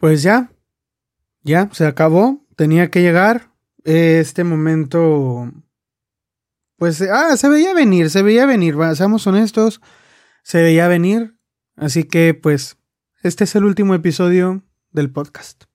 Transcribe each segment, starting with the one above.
Pues ya, ya, se acabó. Tenía que llegar. Este momento, pues, ah, se veía venir, se veía venir, seamos honestos, se veía venir. Así que, pues, este es el último episodio del podcast.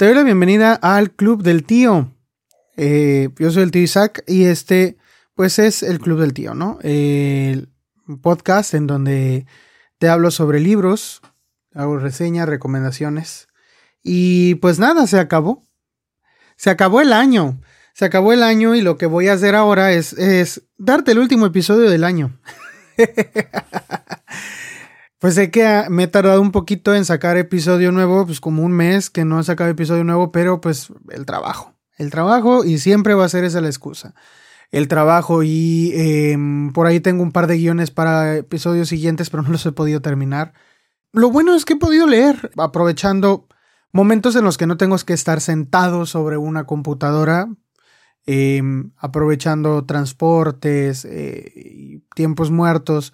Te doy la bienvenida al Club del Tío. Eh, yo soy el tío Isaac y este, pues es el Club del Tío, ¿no? El podcast en donde te hablo sobre libros, hago reseñas, recomendaciones. Y pues nada, se acabó. Se acabó el año. Se acabó el año y lo que voy a hacer ahora es, es darte el último episodio del año. Pues sé que me he tardado un poquito en sacar episodio nuevo, pues como un mes que no he sacado episodio nuevo, pero pues el trabajo. El trabajo y siempre va a ser esa la excusa. El trabajo y em, por ahí tengo un par de guiones para episodios siguientes, pero no los he podido terminar. Lo bueno es que he podido leer, aprovechando momentos en los que no tengo que estar sentado sobre una computadora, em, aprovechando transportes, eh, tiempos muertos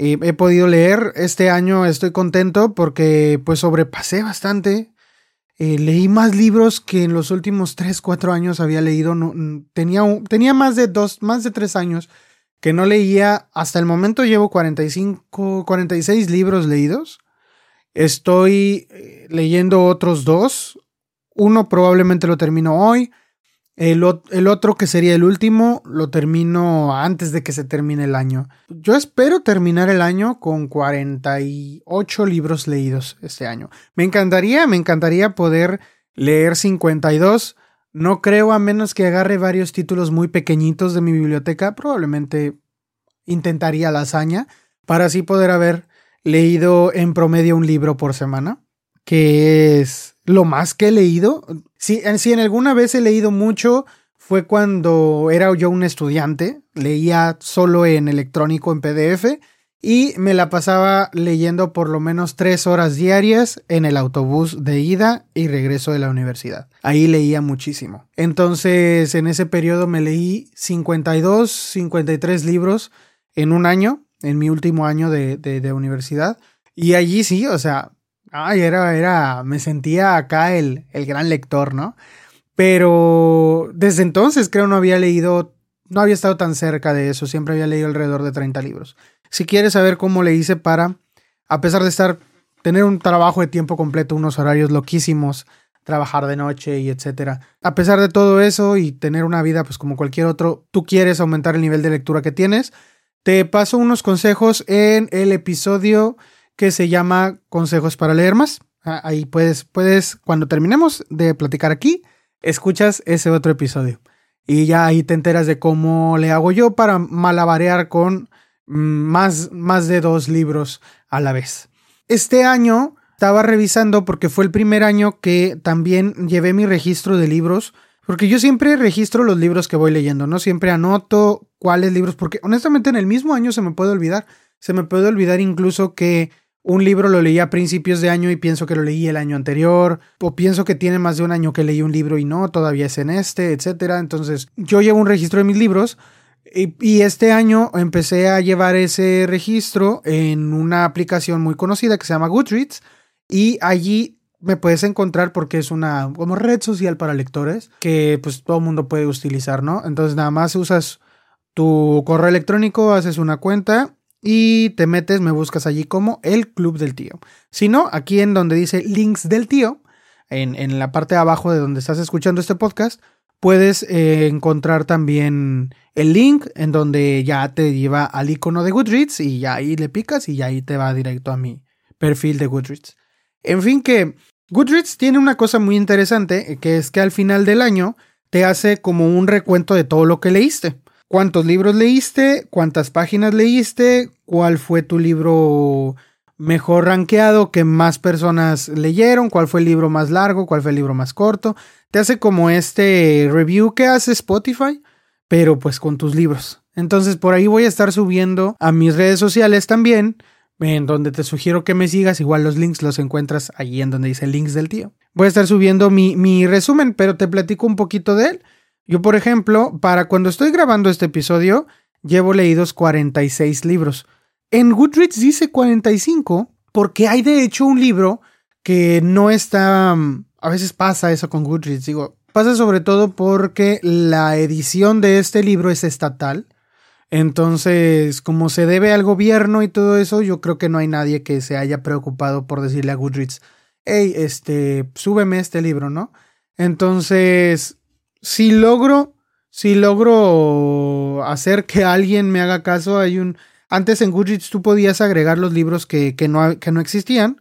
he podido leer. Este año estoy contento porque pues sobrepasé bastante. Eh, leí más libros que en los últimos 3, 4 años había leído. Tenía, tenía más de dos, más de 3 años que no leía. Hasta el momento llevo 45, 46 libros leídos. Estoy eh, leyendo otros dos. Uno probablemente lo termino hoy. El, otro que sería el último lo termino antes de que se termine el año. Yo espero terminar el año con 48 libros leídos este año. Me encantaría, me encantaría poder leer 52. No creo a menos que agarre varios títulos muy pequeñitos de mi biblioteca. Probablemente intentaría la hazaña para así poder haber leído en promedio un libro por semana, que es lo más que he leído. Si, en alguna vez he leído mucho, fue cuando era yo un estudiante, leía solo en electrónico, en PDF, y me la pasaba leyendo por lo menos tres horas diarias en el autobús de ida y regreso de la universidad. Ahí leía muchísimo. Entonces, en ese periodo me leí 52, 53 libros en un año, en mi último año de, de, de universidad. Y allí sí, o sea, Ay, era, era, me sentía acá el, el gran lector, ¿no? Pero desde entonces creo no había leído, no había estado tan cerca de eso, siempre había leído alrededor de 30 libros. Si quieres saber cómo le hice para, a pesar de estar, tener un trabajo de tiempo completo, unos horarios loquísimos, trabajar de noche y etcétera. A pesar de todo eso y tener una vida pues como cualquier otro, tú quieres aumentar el nivel de lectura que tienes, te paso unos consejos en el episodio que se llama Consejos para leer más. Ah, ahí puedes, puedes, cuando terminemos de platicar aquí, escuchas ese otro episodio. Y ya ahí te enteras de cómo le hago yo para malabarear con mm, más, más de dos libros a la vez. Este año estaba revisando porque fue el primer año que también llevé mi registro de libros. Porque yo siempre registro los libros que voy leyendo, ¿no? Siempre anoto cuáles libros, porque honestamente en el mismo año se me puede olvidar. Se me puede olvidar incluso que un libro lo leí a principios de año y pienso que lo leí el año anterior, o pienso que tiene más de un año que leí un libro y no, todavía es en este, etcétera. Entonces, yo llevo un registro de mis libros y, este año empecé a llevar ese registro en una aplicación muy conocida que se llama Goodreads y allí me puedes encontrar porque es una como red social para lectores que pues todo el mundo puede utilizar, ¿no? Entonces, nada más usas tu correo electrónico, haces una cuenta y te metes, me buscas allí como el Club del Tío. Si no, aquí en donde dice links del tío, en, en la parte de abajo de donde estás escuchando este podcast, puedes eh, encontrar también el link en donde ya te lleva al icono de Goodreads y ya ahí le picas y ya ahí te va directo a mi perfil de Goodreads. En fin, que Goodreads tiene una cosa muy interesante, que es que al final del año te hace como un recuento de todo lo que leíste cuántos libros leíste, cuántas páginas leíste, cuál fue tu libro mejor rankeado que más personas leyeron, cuál fue el libro más largo, cuál fue el libro más corto. Te hace como este review que hace Spotify, pero pues con tus libros. Entonces por ahí voy a estar subiendo a mis redes sociales también, en donde te sugiero que me sigas. Igual los links los encuentras allí en donde dice links del tío. voy a estar subiendo mi, mi resumen, pero te platico un poquito de él. Yo, por ejemplo, para cuando estoy grabando este episodio, llevo leídos 46 libros. En Goodreads dice 45 porque hay de hecho un libro que no está... A veces pasa eso con Goodreads, digo, pasa sobre todo porque la edición de este libro es estatal. Entonces, como se debe al gobierno y todo eso, yo creo que no hay nadie que se haya preocupado por decirle a Goodreads, hey, este, súbeme este libro, ¿no? Entonces, si logro, si logro hacer que alguien me haga caso, hay un... Antes en Goodreads tú podías agregar los libros que, que, no, que no existían,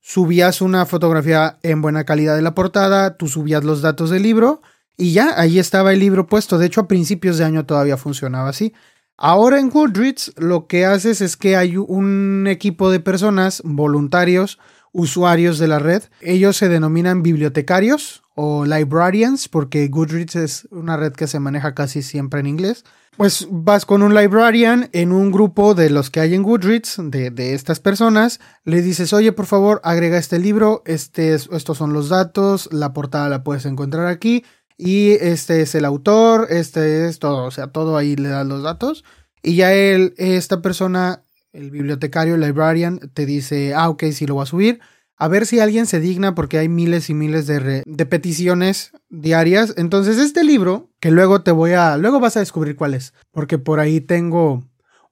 subías una fotografía en buena calidad de la portada, tú subías los datos del libro y ya, ahí estaba el libro puesto. De hecho, a principios de año todavía funcionaba así. Ahora en Goodreads lo que haces es que hay un equipo de personas, voluntarios, usuarios de la red. Ellos se denominan bibliotecarios o librarians porque Goodreads es una red que se maneja casi siempre en inglés. Pues vas con un librarian en un grupo de los que hay en Goodreads, de, de estas personas, le dices, oye, por favor, agrega este libro, este estos son los datos, la portada la puedes encontrar aquí, y este es el autor, este es todo, o sea, todo ahí le das los datos, y ya él, esta persona, el bibliotecario, el librarian, te dice, ah, ok, sí lo voy a subir, a ver si alguien se digna porque hay miles y miles de, de, peticiones diarias. Entonces este libro, que luego te voy a, luego vas a descubrir cuál es, porque por ahí tengo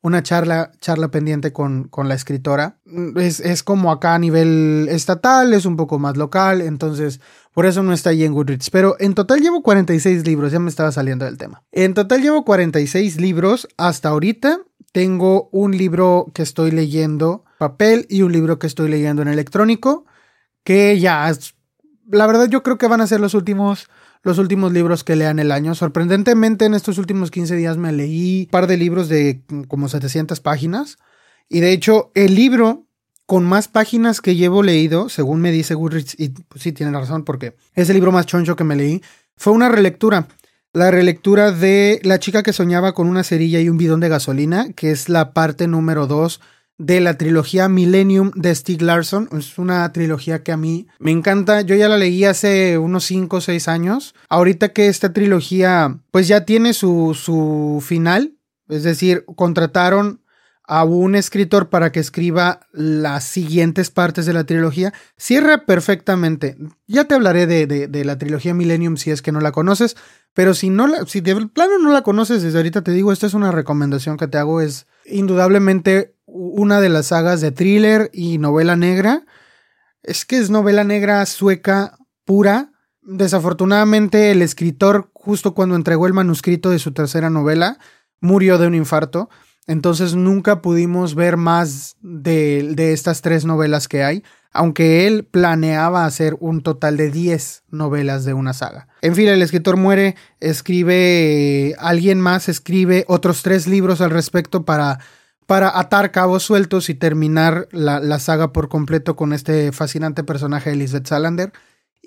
una charla, charla pendiente con, con la escritora. Es, es, como acá a nivel estatal, es un poco más local, entonces por eso no está ahí en Goodreads. Pero en total llevo 46 libros, ya me estaba saliendo del tema. En total llevo 46 libros hasta ahorita. Tengo un libro que estoy leyendo papel y un libro que estoy leyendo en electrónico, que ya, la verdad yo creo que van a ser los últimos, los últimos libros que lean el año. Sorprendentemente en estos últimos 15 días me leí un par de libros de como 700 páginas y de hecho el libro con más páginas que llevo leído, según me dice Goodreads, y pues sí tiene razón porque es el libro más choncho que me leí, fue una relectura. La relectura de La chica que soñaba con una cerilla y un bidón de gasolina, que es la parte número 2 de la trilogía Millennium de Stieg Larsson. Es una trilogía que a mí me encanta. Yo ya la leí hace unos 5 o 6 años. Ahorita que esta trilogía pues ya tiene su, su final, es decir, contrataron a un escritor para que escriba las siguientes partes de la trilogía, cierra perfectamente. Ya te hablaré de, de, la trilogía Millennium si es que no la conoces, pero si no la, si de plano no la conoces, desde ahorita te digo, esta es una recomendación que te hago, es indudablemente una de las sagas de thriller y novela negra. Es que es novela negra sueca pura. Desafortunadamente el escritor, justo cuando entregó el manuscrito de su tercera novela, murió de un infarto. Entonces nunca pudimos ver más de, de estas tres novelas que hay, aunque él planeaba hacer un total de 10 novelas de una saga. En fin, el escritor muere, escribe, alguien más escribe otros tres libros al respecto para para atar cabos sueltos y terminar la, la, saga por completo con este fascinante personaje de Lisbeth Salander.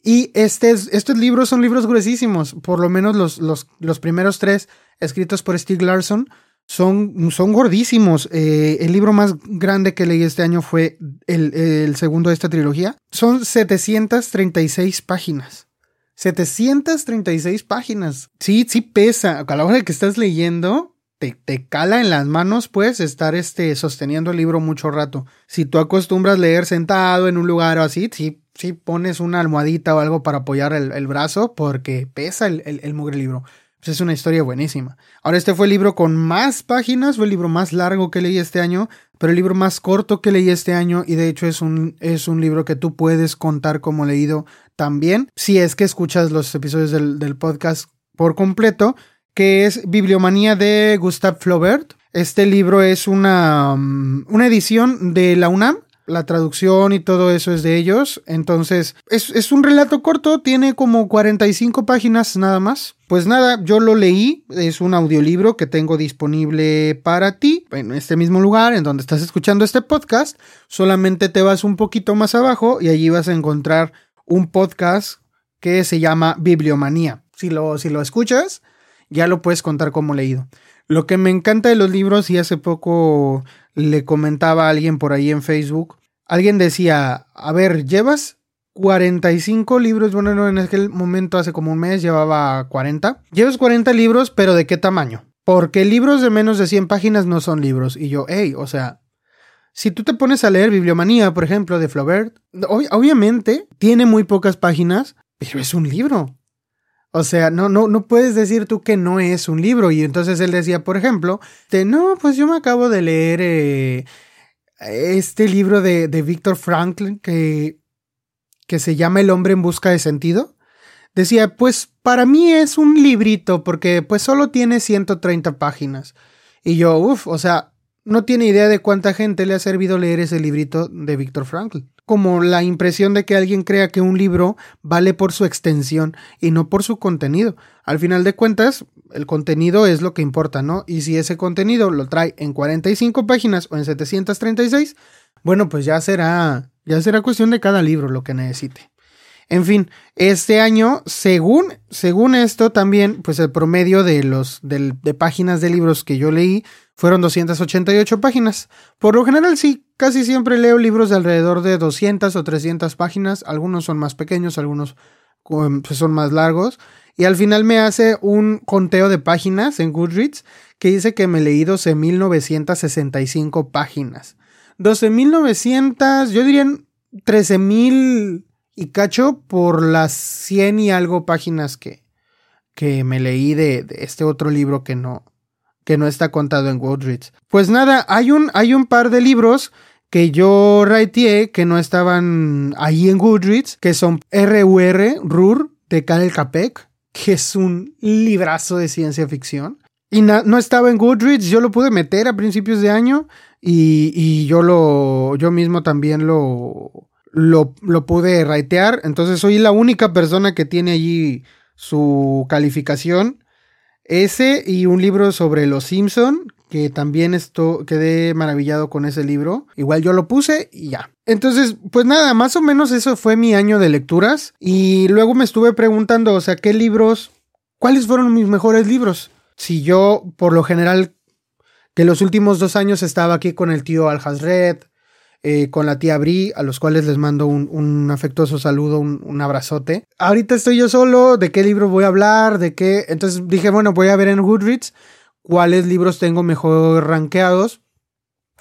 Y este estos libros son libros gruesísimos, por lo menos los, los, los primeros tres escritos por Stieg Larsson son, son gordísimos. Eh, el libro más grande que leí este año fue el, el segundo de esta trilogía. Son 736 páginas. 736 páginas. Sí, sí pesa. A la hora que estás leyendo, te, te, cala en las manos, pues, estar este, sosteniendo el libro mucho rato. Si tú acostumbras leer sentado en un lugar o así, sí, sí pones una almohadita o algo para apoyar el, el brazo, porque pesa el, el, el mugre libro. Pues es una historia buenísima. Ahora, este fue el libro con más páginas, fue el libro más largo que leí este año, pero el libro más corto que leí este año, y de hecho es un, es un libro que tú puedes contar como leído también, si es que escuchas los episodios del, del podcast por completo que es Bibliomanía de Gustave Flaubert. Este libro es una, mm, una edición de la UNAM. La traducción y todo eso es de ellos. Entonces, es, es, un relato corto, tiene como 45 páginas nada más. Pues nada, yo lo leí, es un audiolibro que tengo disponible para ti en este mismo lugar en donde estás escuchando este podcast. Solamente te vas un poquito más abajo y allí vas a encontrar un podcast que se llama Bibliomanía. Si lo, si lo escuchas, ya lo puedes contar como leído. Lo que me encanta de los libros, y hace poco le comentaba a alguien por ahí en Facebook, alguien decía, a ver, llevas 45 libros, bueno, no, en aquel momento hace como un mes llevaba 40. Llevas 40 libros, pero ¿de qué tamaño? Porque libros de menos de 100 páginas no son libros. Y yo, hey, o sea, si tú te pones a leer Bibliomanía, por ejemplo, de Flaubert, obviamente tiene muy pocas páginas, pero es un libro. O sea, no, no, no puedes decir tú que no es un libro. Y entonces él decía, por ejemplo, de, no, pues yo me acabo de leer eh, este libro de, de Víctor Franklin que, que se llama El hombre en busca de sentido. Decía, pues para mí es un librito porque pues solo tiene 130 páginas. Y yo, uff, o sea, no tiene idea de cuánta gente le ha servido leer ese librito de Víctor Frankl. Como la impresión de que alguien crea que un libro vale por su extensión y no por su contenido. Al final de cuentas, el contenido es lo que importa, ¿no? Y si ese contenido lo trae en 45 páginas o en 736, bueno, pues ya será, ya será cuestión de cada libro lo que necesite. En fin, este año, según, según esto también, pues el promedio de los de, páginas de libros que yo leí fueron 288 páginas. Por lo general sí, casi siempre leo libros de alrededor de 200 o 300 páginas, algunos son más pequeños, algunos pues, son más largos, y al final me hace un conteo de páginas en Goodreads que dice que me leí 12.965 páginas. 12.900, yo diría 13.000 y cacho por las 100 y algo páginas que, que me leí de, este otro libro que no, que no está contado en Goodreads. Pues nada, hay un, hay un par de libros que yo rateé que no estaban ahí en Goodreads, que son RUR, RUR, de Karel Capek, que es un librazo de ciencia ficción. Y no estaba en Goodreads, yo lo pude meter a principios de año y, y yo lo, yo mismo también lo, lo, pude raitear. Entonces soy la única persona que tiene allí su calificación. Ese y un libro sobre los Simpson, que también esto, quedé maravillado con ese libro. Igual yo lo puse y ya. Entonces, pues nada, más o menos eso fue mi año de lecturas. Y luego me estuve preguntando, o sea, ¿qué libros? ¿Cuáles fueron mis mejores libros? Si yo, por lo general, que los últimos dos años estaba aquí con el tío Al Red, eh, con la tía Bri, a los cuales les mando un, afectuoso saludo, un, abrazote. Ahorita estoy yo solo, de qué libro voy a hablar, de qué. Entonces dije, bueno, voy a ver en Goodreads cuáles libros tengo mejor rankeados.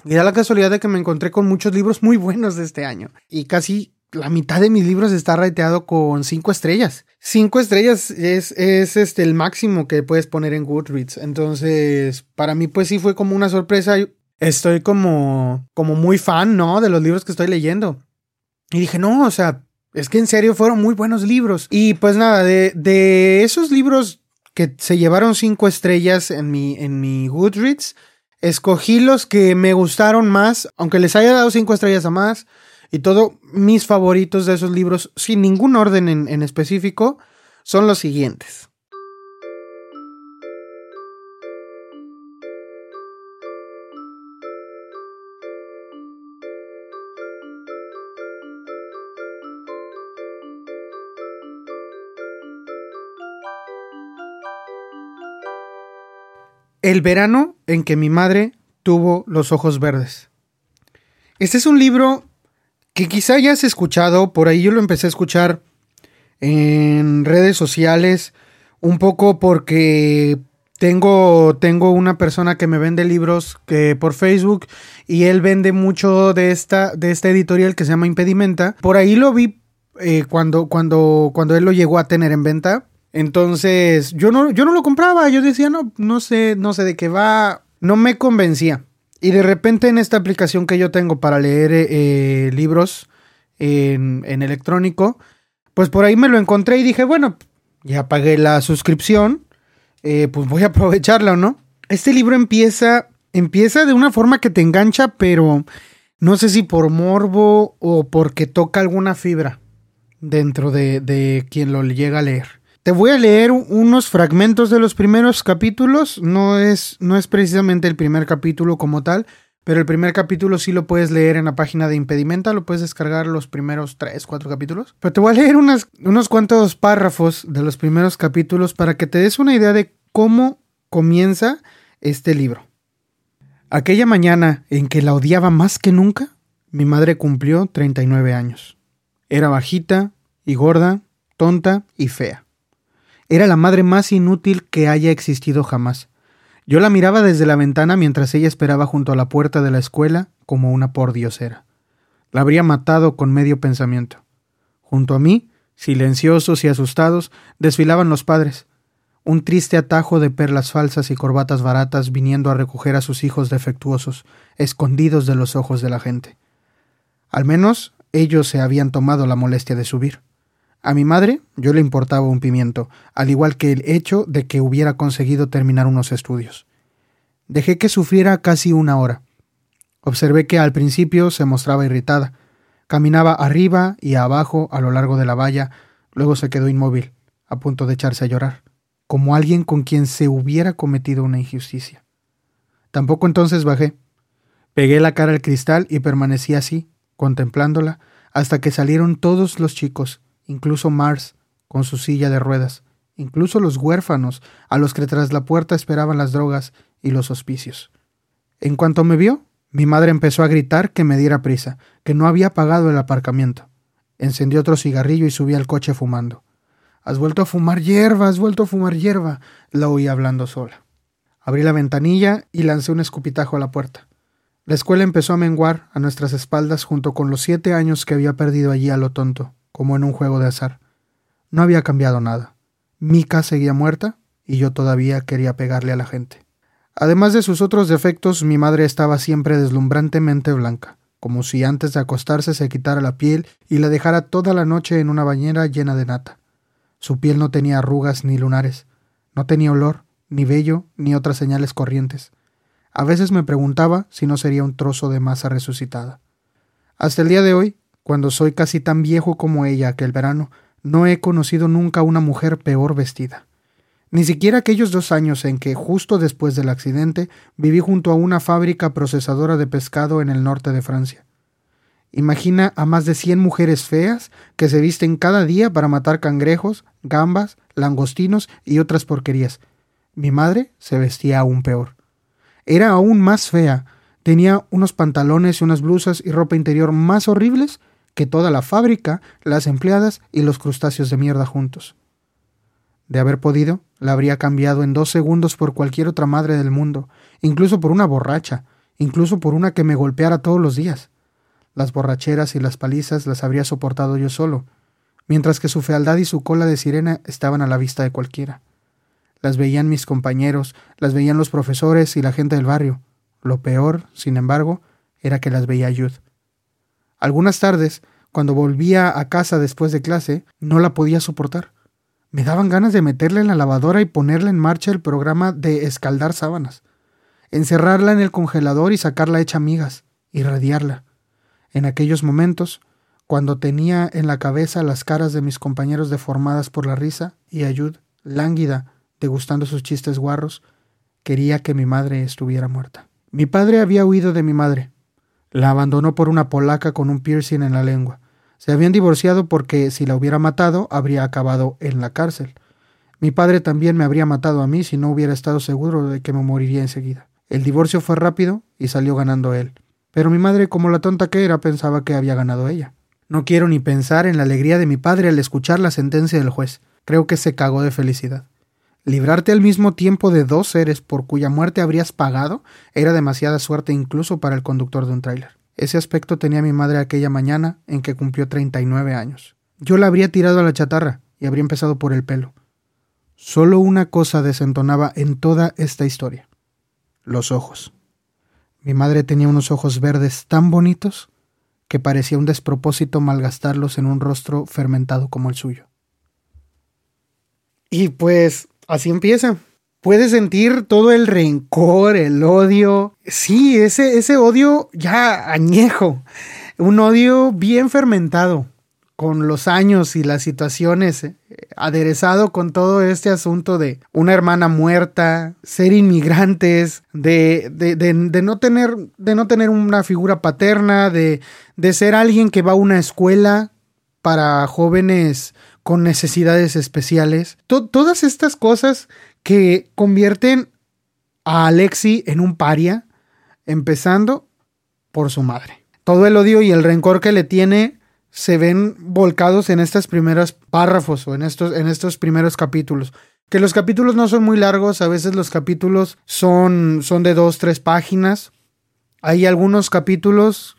Y da la casualidad de que me encontré con muchos libros muy buenos de este año. Y casi la mitad de mis libros está rateado con cinco estrellas. Cinco estrellas es, es este, el máximo que puedes poner en Goodreads. Entonces, para mí, pues sí fue como una sorpresa estoy como, como muy fan, ¿no? De los libros que estoy leyendo. Y dije, no, o sea, es que en serio fueron muy buenos libros. Y pues nada, de, de esos libros que se llevaron cinco estrellas en mi, en mi Goodreads, escogí los que me gustaron más, aunque les haya dado cinco estrellas a más. Y todo, mis favoritos de esos libros, sin ningún orden en, en específico, son los siguientes. El verano en que mi madre tuvo los ojos verdes. Este es un libro que quizá hayas escuchado, por ahí yo lo empecé a escuchar en redes sociales, un poco porque tengo, tengo una persona que me vende libros que por Facebook y él vende mucho de esta, de esta editorial que se llama Impedimenta. Por ahí lo vi eh, cuando, cuando, cuando él lo llegó a tener en venta. Entonces, yo no, yo no lo compraba, yo decía, no, no sé, no sé de qué va, no me convencía. Y de repente en esta aplicación que yo tengo para leer eh, libros en, electrónico, pues por ahí me lo encontré y dije, bueno, ya pagué la suscripción, eh, pues voy a aprovecharla, ¿no? Este libro empieza, empieza de una forma que te engancha, pero no sé si por morbo o porque toca alguna fibra dentro de, de quien lo llega a leer. Te voy a leer unos fragmentos de los primeros capítulos. No es, no es precisamente el primer capítulo como tal, pero el primer capítulo sí lo puedes leer en la página de Impedimenta, lo puedes descargar los primeros tres, cuatro capítulos. Pero te voy a leer unos cuantos párrafos de los primeros capítulos para que te des una idea de cómo comienza este libro. Aquella mañana en que la odiaba más que nunca, mi madre cumplió 39 años. Era bajita y gorda, tonta y fea. Era la madre más inútil que haya existido jamás. Yo la miraba desde la ventana mientras ella esperaba junto a la puerta de la escuela como una pordiosera. La habría matado con medio pensamiento. Junto a mí, silenciosos y asustados, desfilaban los padres, un triste atajo de perlas falsas y corbatas baratas viniendo a recoger a sus hijos defectuosos, escondidos de los ojos de la gente. Al menos ellos se habían tomado la molestia de subir. A mi madre yo le importaba un pimiento, al igual que el hecho de que hubiera conseguido terminar unos estudios. Dejé que sufriera casi una hora. Observé que al principio se mostraba irritada. Caminaba arriba y abajo a lo largo de la valla, luego se quedó inmóvil, a punto de echarse a llorar, como alguien con quien se hubiera cometido una injusticia. Tampoco entonces bajé. Pegué la cara al cristal y permanecí así, contemplándola, hasta que salieron todos los chicos, incluso Mars, con su silla de ruedas, incluso los huérfanos, a los que tras la puerta esperaban las drogas y los hospicios. En cuanto me vio, mi madre empezó a gritar que me diera prisa, que no había pagado el aparcamiento. Encendió otro cigarrillo y subí al coche fumando. Has vuelto a fumar hierba, has vuelto a fumar hierba, la oí hablando sola. Abrí la ventanilla y lancé un escupitajo a la puerta. La escuela empezó a menguar a nuestras espaldas junto con los siete años que había perdido allí a lo tonto, como en un juego de azar. No había cambiado nada. Mika seguía muerta y yo todavía quería pegarle a la gente. Además de sus otros defectos, mi madre estaba siempre deslumbrantemente blanca, como si antes de acostarse se quitara la piel y la dejara toda la noche en una bañera llena de nata. Su piel no tenía arrugas ni lunares, no tenía olor, ni vello, ni otras señales corrientes. A veces me preguntaba si no sería un trozo de masa resucitada. Hasta el día de hoy, cuando soy casi tan viejo como ella aquel verano, no he conocido nunca una mujer peor vestida. Ni siquiera aquellos dos años en que, justo después del accidente, viví junto a una fábrica procesadora de pescado en el norte de Francia. Imagina a más de cien mujeres feas que se visten cada día para matar cangrejos, gambas, langostinos y otras porquerías. Mi madre se vestía aún peor. Era aún más fea. Tenía unos pantalones y unas blusas y ropa interior más horribles que toda la fábrica, las empleadas y los crustáceos de mierda juntos. De haber podido, la habría cambiado en dos segundos por cualquier otra madre del mundo, incluso por una borracha, incluso por una que me golpeara todos los días. Las borracheras y las palizas las habría soportado yo solo, mientras que su fealdad y su cola de sirena estaban a la vista de cualquiera. Las veían mis compañeros, las veían los profesores y la gente del barrio. Lo peor, sin embargo, era que las veía Jude. Algunas tardes, cuando volvía a casa después de clase, no la podía soportar. Me daban ganas de meterla en la lavadora y ponerla en marcha el programa de escaldar sábanas, encerrarla en el congelador y sacarla hecha migas, irradiarla. En aquellos momentos, cuando tenía en la cabeza las caras de mis compañeros deformadas por la risa y Ayud, lánguida, degustando sus chistes guarros, quería que mi madre estuviera muerta. Mi padre había huido de mi madre. La abandonó por una polaca con un piercing en la lengua. Se habían divorciado porque si la hubiera matado habría acabado en la cárcel. Mi padre también me habría matado a mí si no hubiera estado seguro de que me moriría enseguida. El divorcio fue rápido y salió ganando él. Pero mi madre, como la tonta que era, pensaba que había ganado ella. No quiero ni pensar en la alegría de mi padre al escuchar la sentencia del juez. Creo que se cagó de felicidad. Librarte al mismo tiempo de dos seres por cuya muerte habrías pagado era demasiada suerte incluso para el conductor de un tráiler. Ese aspecto tenía mi madre aquella mañana en que cumplió 39 años. Yo la habría tirado a la chatarra y habría empezado por el pelo. Solo una cosa desentonaba en toda esta historia. Los ojos. Mi madre tenía unos ojos verdes tan bonitos que parecía un despropósito malgastarlos en un rostro fermentado como el suyo. Y pues Así empieza. Puedes sentir todo el rencor, el odio. Sí, ese, ese odio ya añejo. Un odio bien fermentado con los años y las situaciones, eh, aderezado con todo este asunto de una hermana muerta, ser inmigrantes, de, de, de, de no, tener, de no tener una figura paterna, de, de ser alguien que va a una escuela para jóvenes con necesidades especiales. todas estas cosas que convierten a Alexi en un paria, empezando por su madre. Todo el odio y el rencor que le tiene se ven volcados en estos primeros párrafos o en estos, en estos primeros capítulos. Que los capítulos no son muy largos, a veces los capítulos son, son de dos, tres páginas. Hay algunos capítulos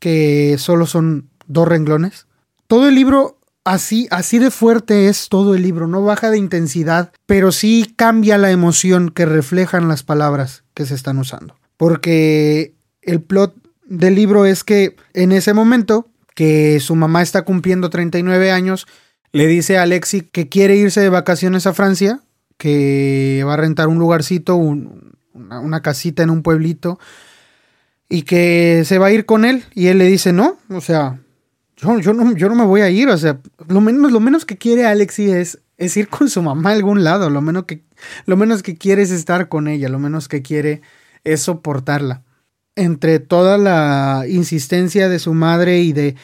que solo son dos renglones. Todo el libro así, así de fuerte es todo el libro, no baja de intensidad, pero sí cambia la emoción que reflejan las palabras que se están usando. Porque el plot del libro es que en ese momento que su mamá está cumpliendo 39 años, le dice a Alexi que quiere irse de vacaciones a Francia, que va a rentar un lugarcito, una, casita en un pueblito, y que se va a ir con él. Y él le dice, no, o sea, yo, yo, no, yo no me voy a ir, o sea, lo menos, lo menos que quiere Alexi es, es ir con su mamá a algún lado, lo menos, que, lo menos que quiere es estar con ella, lo menos que quiere es soportarla entre toda la insistencia de su madre y de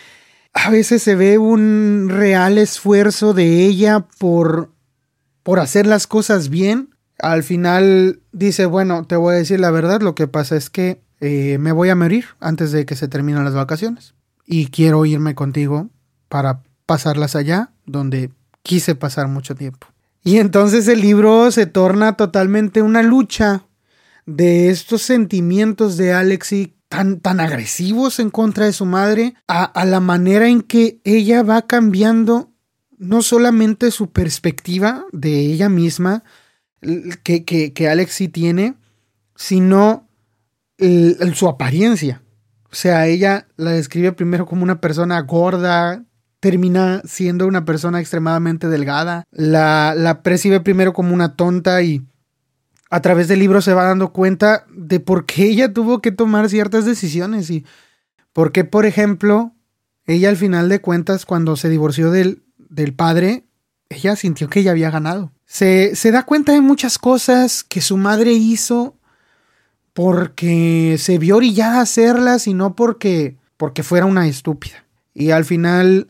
a veces se ve un real esfuerzo de ella por por hacer las cosas bien. Al final dice, bueno, te voy a decir la verdad, lo que pasa es que eh, me voy a morir antes de que se terminen las vacaciones y quiero irme contigo para pasarlas allá donde quise pasar mucho tiempo. Y entonces el libro se torna totalmente una lucha de estos sentimientos de Alexi tan, tan agresivos en contra de su madre, a, la manera en que ella va cambiando no solamente su perspectiva de ella misma, que, que, Alexi tiene, sino su apariencia. O sea, ella la describe primero como una persona gorda, termina siendo una persona extremadamente delgada, la, la percibe primero como una tonta y a través del libro se va dando cuenta de por qué ella tuvo que tomar ciertas decisiones y por qué, por ejemplo, ella al final de cuentas, cuando se divorció del, del padre, ella sintió que ella había ganado. Se, se da cuenta de muchas cosas que su madre hizo porque se vio orillada a hacerlas y no porque, porque fuera una estúpida. Y al final,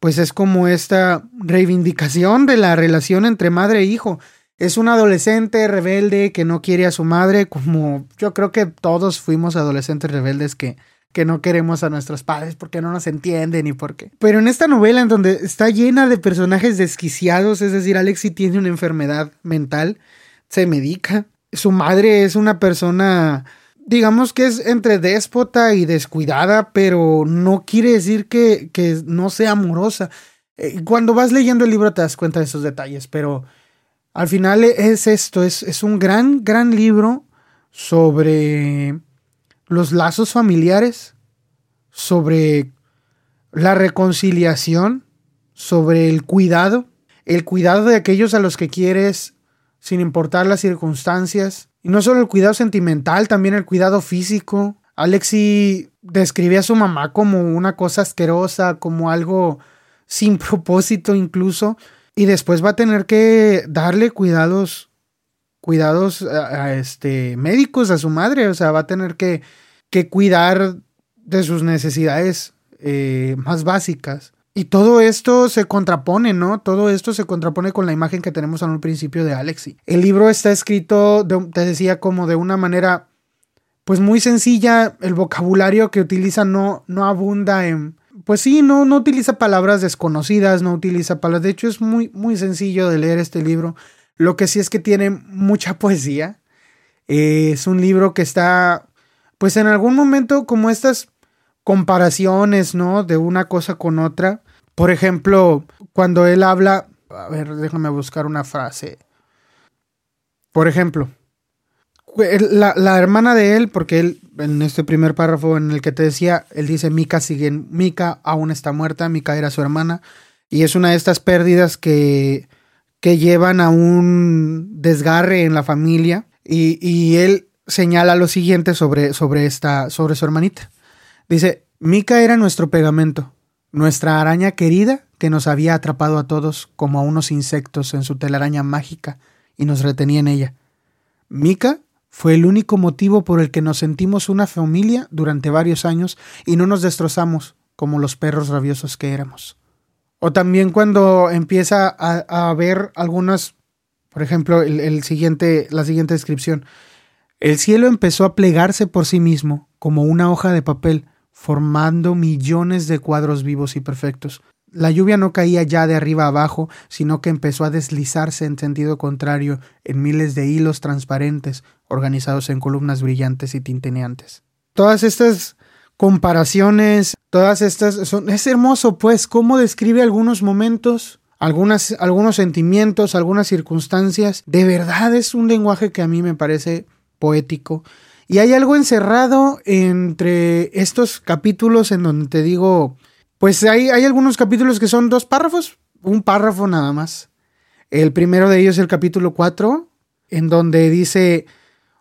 pues es como esta reivindicación de la relación entre madre e hijo es un adolescente rebelde que no quiere a su madre, como yo creo que todos fuimos adolescentes rebeldes que, que no queremos a nuestros padres porque no nos entienden y por qué. Pero en esta novela en donde está llena de personajes desquiciados, es decir, Alexi tiene una enfermedad mental, se medica, su madre es una persona digamos que es entre déspota y descuidada, pero no quiere decir que, que no sea amorosa. Eh, cuando vas leyendo el libro te das cuenta de esos detalles, pero al final es esto, es, es un gran, gran libro sobre los lazos familiares, sobre la reconciliación, sobre el cuidado, el cuidado de aquellos a los que quieres sin importar las circunstancias. Y no solo el cuidado sentimental, también el cuidado físico. Alexi describe a su mamá como una cosa asquerosa, como algo sin propósito incluso. Y después va a tener que darle cuidados, cuidados a, este, médicos a su madre. O sea, va a tener que, que cuidar de sus necesidades eh, más básicas. Y todo esto se contrapone, ¿no? Todo esto se contrapone con la imagen que tenemos en un principio de Alexi. El libro está escrito, te decía, como de una manera, pues muy sencilla. El vocabulario que utiliza no, no abunda en, pues sí, no, no utiliza palabras desconocidas, no utiliza palabras. De hecho, es muy, muy sencillo de leer este libro. Lo que sí es que tiene mucha poesía. es un libro que está, pues en algún momento, como estas comparaciones, ¿no? De una cosa con otra. Por ejemplo, cuando él habla. A ver, déjame buscar una frase. Por ejemplo, la, hermana de él, porque él, en este primer párrafo en el que te decía, él dice, Mika sigue, Mika aún está muerta, Mika era su hermana, y es una de estas pérdidas que, que llevan a un desgarre en la familia, y, él señala lo siguiente sobre, sobre, esta, sobre su hermanita. Dice, Mika era nuestro pegamento, nuestra araña querida que nos había atrapado a todos como a unos insectos en su telaraña mágica y nos retenía en ella. Mika fue el único motivo por el que nos sentimos una familia durante varios años y no nos destrozamos como los perros rabiosos que éramos. O también cuando empieza a, ver algunas, por ejemplo, el, siguiente, la siguiente descripción. El cielo empezó a plegarse por sí mismo, como una hoja de papel, formando millones de cuadros vivos y perfectos. La lluvia no caía ya de arriba abajo, sino que empezó a deslizarse en sentido contrario en miles de hilos transparentes organizados en columnas brillantes y tintineantes. Todas estas comparaciones, todas estas son es hermoso pues cómo describe algunos momentos, algunas algunos sentimientos, algunas circunstancias. De verdad es un lenguaje que a mí me parece poético y hay algo encerrado entre estos capítulos en donde te digo pues hay, hay algunos capítulos que son dos párrafos, un párrafo nada más. El primero de ellos es el capítulo 4, en donde dice,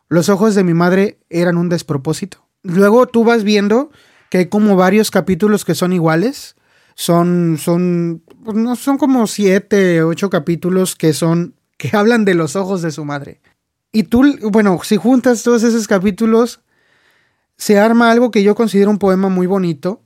los ojos de mi madre eran un despropósito. Luego tú vas viendo que hay como varios capítulos que son iguales. Son, son, pues no, son como siete, ocho capítulos que son, que hablan de los ojos de su madre. Y tú, bueno, si juntas todos esos capítulos, se arma algo que yo considero un poema muy bonito,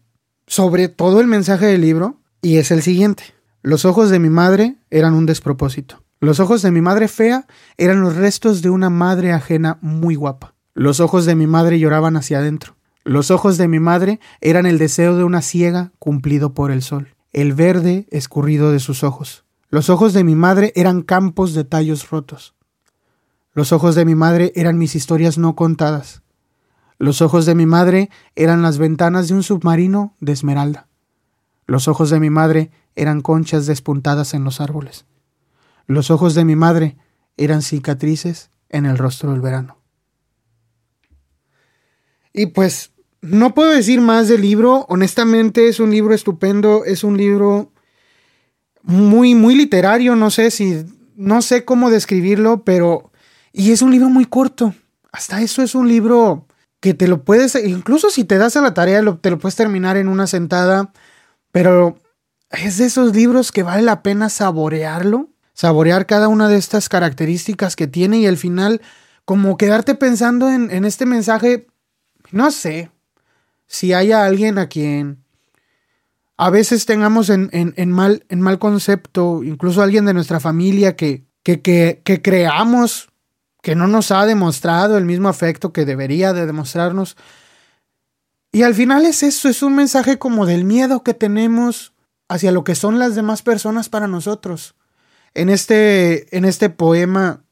sobre todo el mensaje del libro y es el siguiente. Los ojos de mi madre eran un despropósito. Los ojos de mi madre fea eran los restos de una madre ajena muy guapa. Los ojos de mi madre lloraban hacia adentro. Los ojos de mi madre eran el deseo de una ciega cumplido por el sol, el verde escurrido de sus ojos. Los ojos de mi madre eran campos de tallos rotos. Los ojos de mi madre eran mis historias no contadas. Los ojos de mi madre eran las ventanas de un submarino de esmeralda. Los ojos de mi madre eran conchas despuntadas en los árboles. Los ojos de mi madre eran cicatrices en el rostro del verano. Y pues no puedo decir más del libro, honestamente es un libro estupendo, es un libro muy muy literario, no sé si no sé cómo describirlo, pero y es un libro muy corto. Hasta eso es un libro que te lo puedes, incluso si te das a la tarea, te lo puedes terminar en una sentada, pero es de esos libros que vale la pena saborearlo, saborear cada una de estas características que tiene y al final como quedarte pensando en, este mensaje, no sé, si haya alguien a quien a veces tengamos en, mal, en mal concepto, incluso alguien de nuestra familia que, que, que creamos que no nos ha demostrado el mismo afecto que debería de demostrarnos. Y al final es eso, es un mensaje como del miedo que tenemos hacia lo que son las demás personas para nosotros. En este, en este poema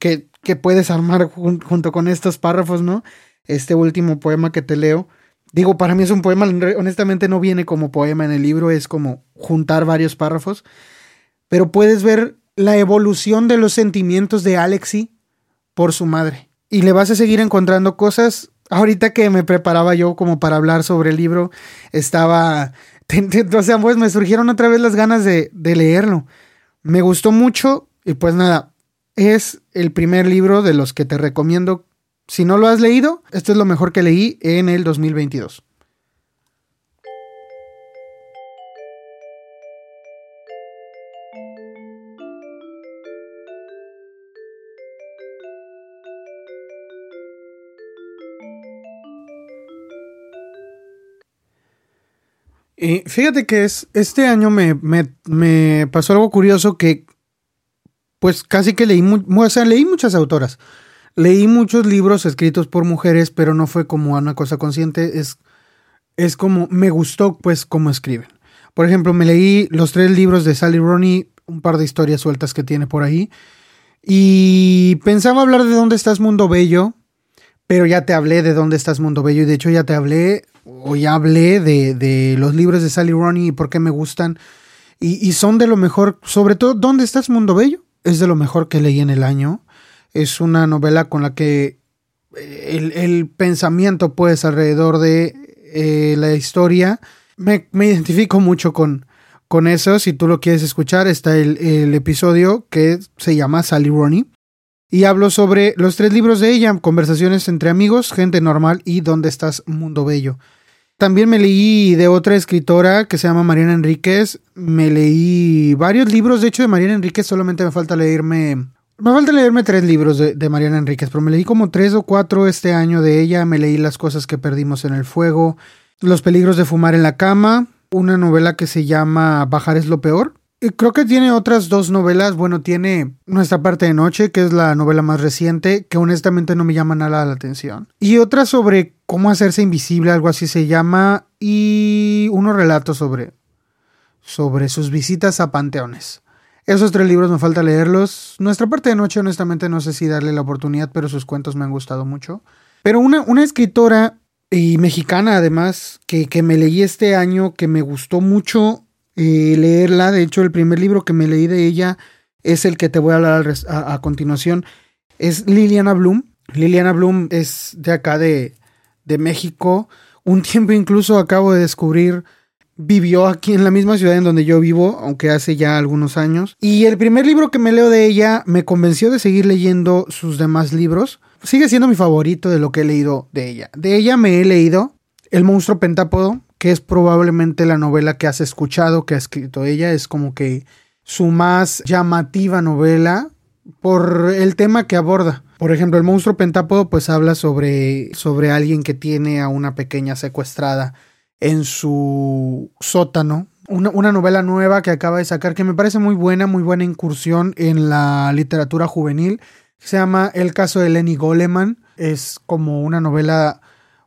que, que puedes armar junto con estos párrafos, ¿no? Este último poema que te leo. Digo, para mí es un poema, honestamente no viene como poema en el libro, es como juntar varios párrafos. Pero puedes ver la evolución de los sentimientos de Alexi por su madre. Y le vas a seguir encontrando cosas. Ahorita que me preparaba yo como para hablar sobre el libro, estaba... O sea, pues me surgieron otra vez las ganas de, de leerlo. Me gustó mucho y pues nada, es el primer libro de los que te recomiendo. Si no lo has leído, esto es lo mejor que leí en el 2022. Fíjate que es, este año me, me, pasó algo curioso que, pues casi que leí, leí muchas autoras. Leí muchos libros escritos por mujeres, pero no fue como una cosa consciente, es, es como, me gustó pues cómo escriben. Por ejemplo, me leí los tres libros de Sally Ronnie, un par de historias sueltas que tiene por ahí, y pensaba hablar de dónde estás Mundo Bello, pero ya te hablé de dónde estás Mundo Bello, y de hecho ya te hablé ya hablé de, los libros de Sally Ronnie y por qué me gustan. Y, son de lo mejor, sobre todo, ¿Dónde estás, Mundo Bello? Es de lo mejor que leí en el año. Es una novela con la que eh, el, pensamiento, pues, alrededor de eh, la historia, me, identifico mucho con, con eso. Si tú lo quieres escuchar, está el, el episodio que se llama Sally Ronnie. Y hablo sobre los tres libros de ella, Conversaciones entre amigos, Gente normal y ¿Dónde estás, Mundo Bello? También me leí de otra escritora que se llama Mariana Enríquez. Me leí varios libros, de hecho, de Mariana Enríquez. Solamente me falta leerme. Me falta leerme tres libros de, Mariana Enríquez, pero me leí como tres o cuatro este año de ella. Me leí Las cosas que perdimos en el fuego, Los peligros de fumar en la cama, una novela que se llama Bajar es lo peor. Y creo que tiene otras dos novelas. Bueno, tiene Nuestra parte de noche, que es la novela más reciente, que honestamente no me llama nada la atención. Y otra sobre Cómo hacerse invisible, algo así se llama, y unos relatos sobre, sobre sus visitas a panteones. Esos tres libros me falta leerlos. Nuestra parte de noche, honestamente, no sé si darle la oportunidad, pero sus cuentos me han gustado mucho. Pero una, una escritora y mexicana, además, que, que, me leí este año, que me gustó mucho eh, leerla. De hecho, el primer libro que me leí de ella es el que te voy a hablar a, a continuación. Es Liliana Bloom. Liliana Bloom es de acá de, de México. Un tiempo incluso acabo de descubrir vivió aquí en la misma ciudad en donde yo vivo, aunque hace ya algunos años. Y el primer libro que me leo de ella me convenció de seguir leyendo sus demás libros. Sigue siendo mi favorito de lo que he leído de ella. De ella me he leído El monstruo pentápodo, que es probablemente la novela que has escuchado que ha escrito ella. Es como que su más llamativa novela por el tema que aborda. Por ejemplo, el monstruo pentápodo pues habla sobre, sobre alguien que tiene a una pequeña secuestrada en su sótano. Una, novela nueva que acaba de sacar que me parece muy buena, muy buena incursión en la literatura juvenil. Se llama El caso de Lenny Goleman. Es como una novela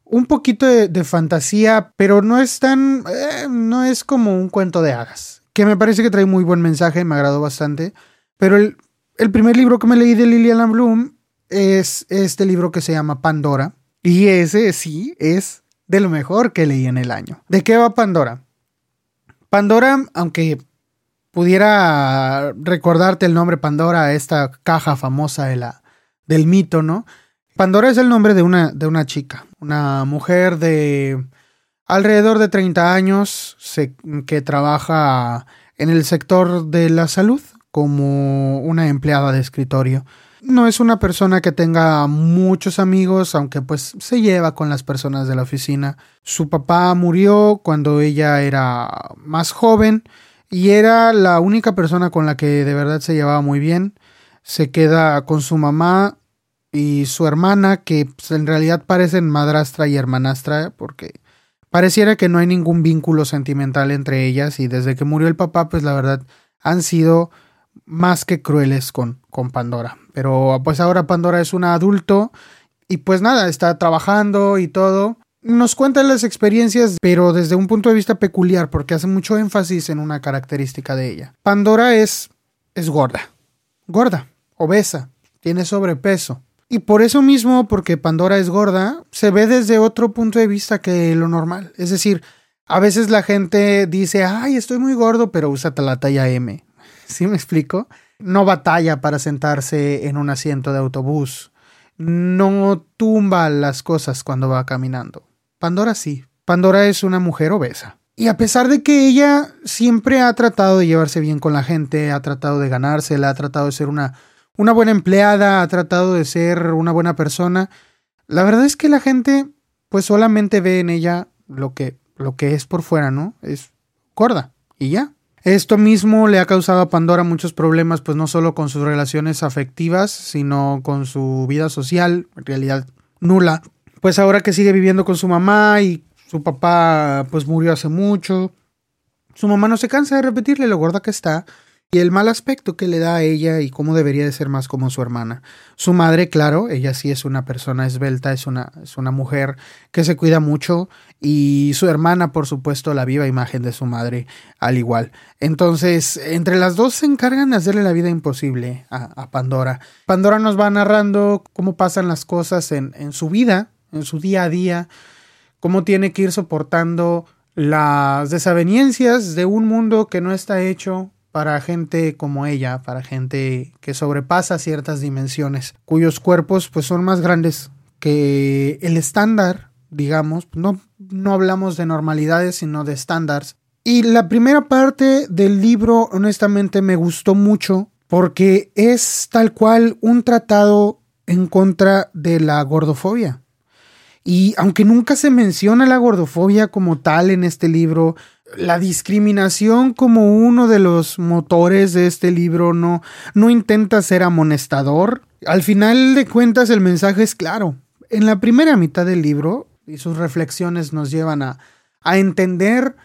un poquito de, fantasía, pero no es tan. Eh, no es como un cuento de hadas. Que me parece que trae muy buen mensaje, me agradó bastante. Pero el, el primer libro que me leí de Liliana Bloom es este libro que se llama Pandora. Y ese sí es de lo mejor que leí en el año. ¿De qué va Pandora? Pandora, aunque pudiera recordarte el nombre Pandora, esta caja famosa de la, del mito, ¿no? Pandora es el nombre de una, de una chica, una mujer de alrededor de 30 años que trabaja en el sector de la salud como una empleada de escritorio. No es una persona que tenga muchos amigos, aunque pues se lleva con las personas de la oficina. Su papá murió cuando ella era más joven y era la única persona con la que de verdad se llevaba muy bien. Se queda con su mamá y su hermana, que pues, en realidad parecen madrastra y hermanastra, porque pareciera que no hay ningún vínculo sentimental entre ellas y desde que murió el papá, pues la verdad han sido más que crueles con, con Pandora. Pero pues ahora Pandora es un adulto y pues nada, está trabajando y todo. Nos cuenta las experiencias, pero desde un punto de vista peculiar, porque hace mucho énfasis en una característica de ella. Pandora es, es gorda, gorda, obesa, tiene sobrepeso. Y por eso mismo, porque Pandora es gorda, se ve desde otro punto de vista que lo normal. Es decir, a veces la gente dice, ay, estoy muy gordo, pero usa la talla M. ¿Sí me explico? No batalla para sentarse en un asiento de autobús. No tumba las cosas cuando va caminando. Pandora sí. Pandora es una mujer obesa. Y a pesar de que ella siempre ha tratado de llevarse bien con la gente, ha tratado de ganársela, ha tratado de ser una, una buena empleada, ha tratado de ser una buena persona, la verdad es que la gente pues solamente ve en ella lo que, lo que es por fuera, ¿no? Es gorda. Y ya. Esto mismo le ha causado a Pandora muchos problemas, pues no solo con sus relaciones afectivas, sino con su vida social, en realidad nula. Pues ahora que sigue viviendo con su mamá y su papá pues murió hace mucho, su mamá no se cansa de repetirle lo gorda que está y el mal aspecto que le da a ella y cómo debería de ser más como su hermana. Su madre, claro, ella sí es una persona esbelta, es una, es una mujer que se cuida mucho y su hermana, por supuesto, la viva imagen de su madre al igual. Entonces, entre las dos se encargan de hacerle la vida imposible a, Pandora. Pandora nos va narrando cómo pasan las cosas en, en su vida, en su día a día, cómo tiene que ir soportando las desavenencias de un mundo que no está hecho para gente como ella, para gente que sobrepasa ciertas dimensiones, cuyos cuerpos pues son más grandes que el estándar, digamos, no, no hablamos de normalidades, sino de estándares. Y la primera parte del libro, honestamente, me gustó mucho porque es tal cual un tratado en contra de la gordofobia. Y aunque nunca se menciona la gordofobia como tal en este libro, la discriminación como uno de los motores de este libro no, no intenta ser amonestador. Al final de cuentas el mensaje es claro. En la primera mitad del libro, y sus reflexiones nos llevan a, a entender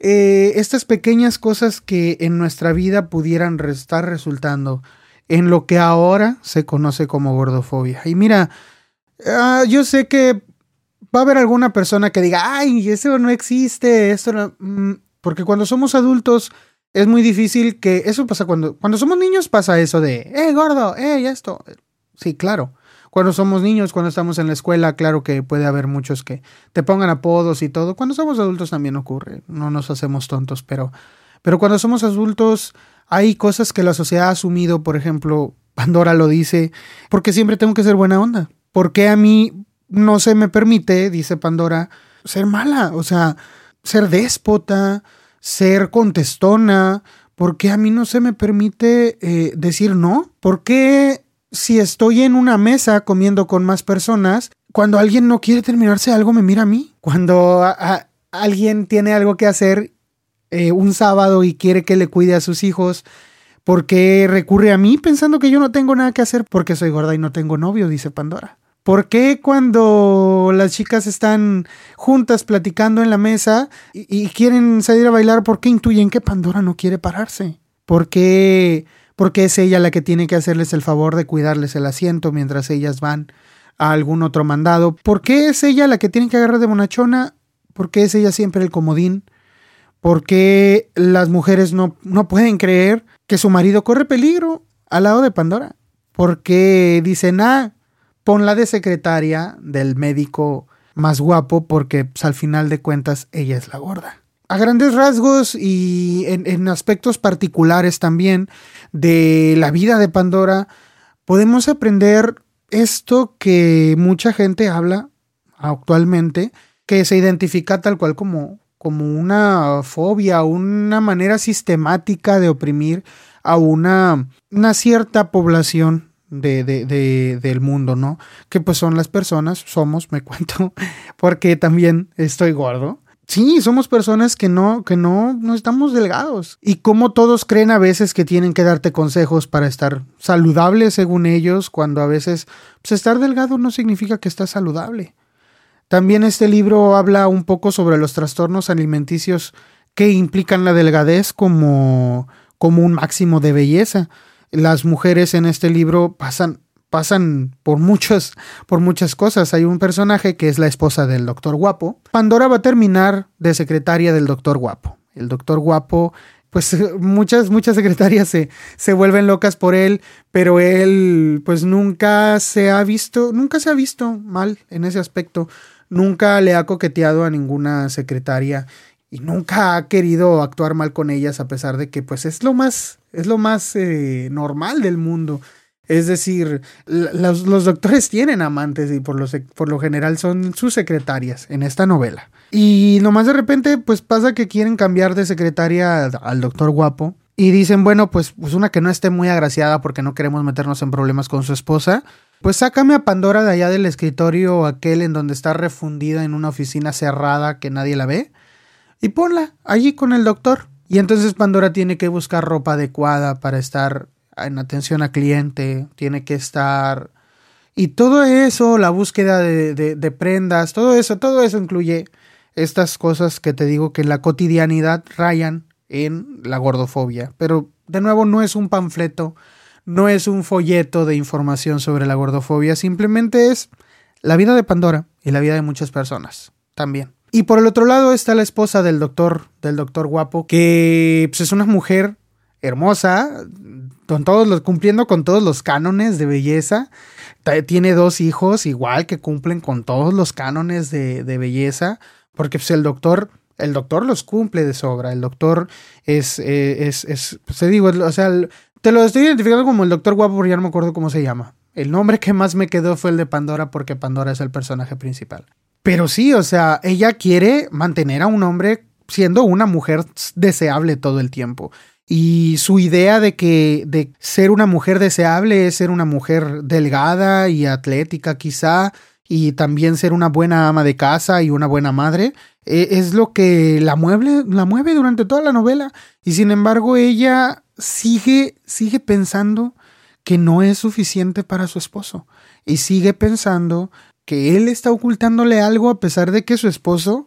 eh, estas pequeñas cosas que en nuestra vida pudieran estar resultando en lo que ahora se conoce como gordofobia. Y mira, ah, yo sé que va a haber alguna persona que diga, ay, eso no existe, esto no... Mm, porque cuando somos adultos es muy difícil que eso pasa cuando cuando somos niños pasa eso de, eh, gordo, eh, esto. Sí, claro. Cuando somos niños, cuando estamos en la escuela, claro que puede haber muchos que te pongan apodos y todo. Cuando somos adultos también ocurre, no nos hacemos tontos, pero pero cuando somos adultos hay cosas que la sociedad ha asumido, por ejemplo, Pandora lo dice, porque siempre tengo que ser buena onda. Porque a mí no se me permite, dice Pandora, ser mala, o sea, ser déspota, ser contestona, porque a mí no se me permite eh, decir no? ¿Por qué si estoy en una mesa comiendo con más personas, cuando alguien no quiere terminarse algo me mira a mí? Cuando alguien tiene algo que hacer eh, un sábado y quiere que le cuide a sus hijos, ¿por qué recurre a mí pensando que yo no tengo nada que hacer porque soy gorda y no tengo novio? Dice Pandora. ¿Por qué cuando las chicas están juntas platicando en la mesa y, quieren salir a bailar, por qué intuyen que Pandora no quiere pararse? ¿Por qué, porque es ella la que tiene que hacerles el favor de cuidarles el asiento mientras ellas van a algún otro mandado? ¿Por qué es ella la que tiene que agarrar de bonachona? ¿Por qué es ella siempre el comodín? ¿Por qué las mujeres no, no pueden creer que su marido corre peligro al lado de Pandora? ¿Por qué dicen, ah, ponla de secretaria del médico más guapo porque pues, al final de cuentas ella es la gorda. A grandes rasgos y en, aspectos particulares también de la vida de Pandora, podemos aprender esto que mucha gente habla actualmente, que se identifica tal cual como, como una fobia, una manera sistemática de oprimir a una, una cierta población de, de, del mundo, ¿no? Que pues son las personas, somos, me cuento, porque también estoy gordo. Sí, somos personas que no, que no, no estamos delgados. Y como todos creen a veces que tienen que darte consejos para estar saludable según ellos, cuando a veces pues, estar delgado no significa que estás saludable. También este libro habla un poco sobre los trastornos alimenticios que implican la delgadez como, como un máximo de belleza las mujeres en este libro pasan pasan por muchas por muchas cosas. Hay un personaje que es la esposa del doctor Guapo. Pandora va a terminar de secretaria del doctor Guapo. El doctor Guapo pues muchas, muchas secretarias se, se, vuelven locas por él, pero él pues nunca se ha visto, nunca se ha visto mal en ese aspecto, nunca le ha coqueteado a ninguna secretaria y nunca ha querido actuar mal con ellas a pesar de que pues es lo más es lo más eh, normal del mundo. Es decir, los, los, doctores tienen amantes y por lo, por lo general son sus secretarias en esta novela. Y nomás de repente pues pasa que quieren cambiar de secretaria al doctor guapo. Y dicen, bueno, pues, pues una que no esté muy agraciada porque no queremos meternos en problemas con su esposa. Pues sácame a Pandora de allá del escritorio aquel en donde está refundida en una oficina cerrada que nadie la ve y ponla allí con el doctor. Y entonces Pandora tiene que buscar ropa adecuada para estar en atención a cliente, tiene que estar... Y todo eso, la búsqueda de, prendas, todo eso, todo eso incluye estas cosas que te digo que en la cotidianidad rayan en la gordofobia. Pero de nuevo no es un panfleto, no es un folleto de información sobre la gordofobia, simplemente es la vida de Pandora y la vida de muchas personas también. Y por el otro lado está la esposa del doctor, del doctor guapo, que pues, es una mujer hermosa, cumpliendo con todos los cánones de belleza. Tiene dos hijos igual que cumplen con todos los cánones de, belleza, porque pues, el doctor, el doctor los cumple de sobra. El doctor es, eh, es, es, pues, te digo, o sea, te lo estoy identificando como el doctor guapo porque ya no me acuerdo cómo se llama. El nombre que más me quedó fue el de Pandora porque Pandora es el personaje principal. Pero sí, o sea, ella quiere mantener a un hombre siendo una mujer deseable todo el tiempo. Y su idea de que de ser una mujer deseable es ser una mujer delgada y atlética quizá, y también ser una buena ama de casa y una buena madre, e, es lo que la mueve, la mueve durante toda la novela. Y sin embargo, ella sigue, sigue pensando que no es suficiente para su esposo. Y sigue pensando que él está ocultándole algo a pesar de que su esposo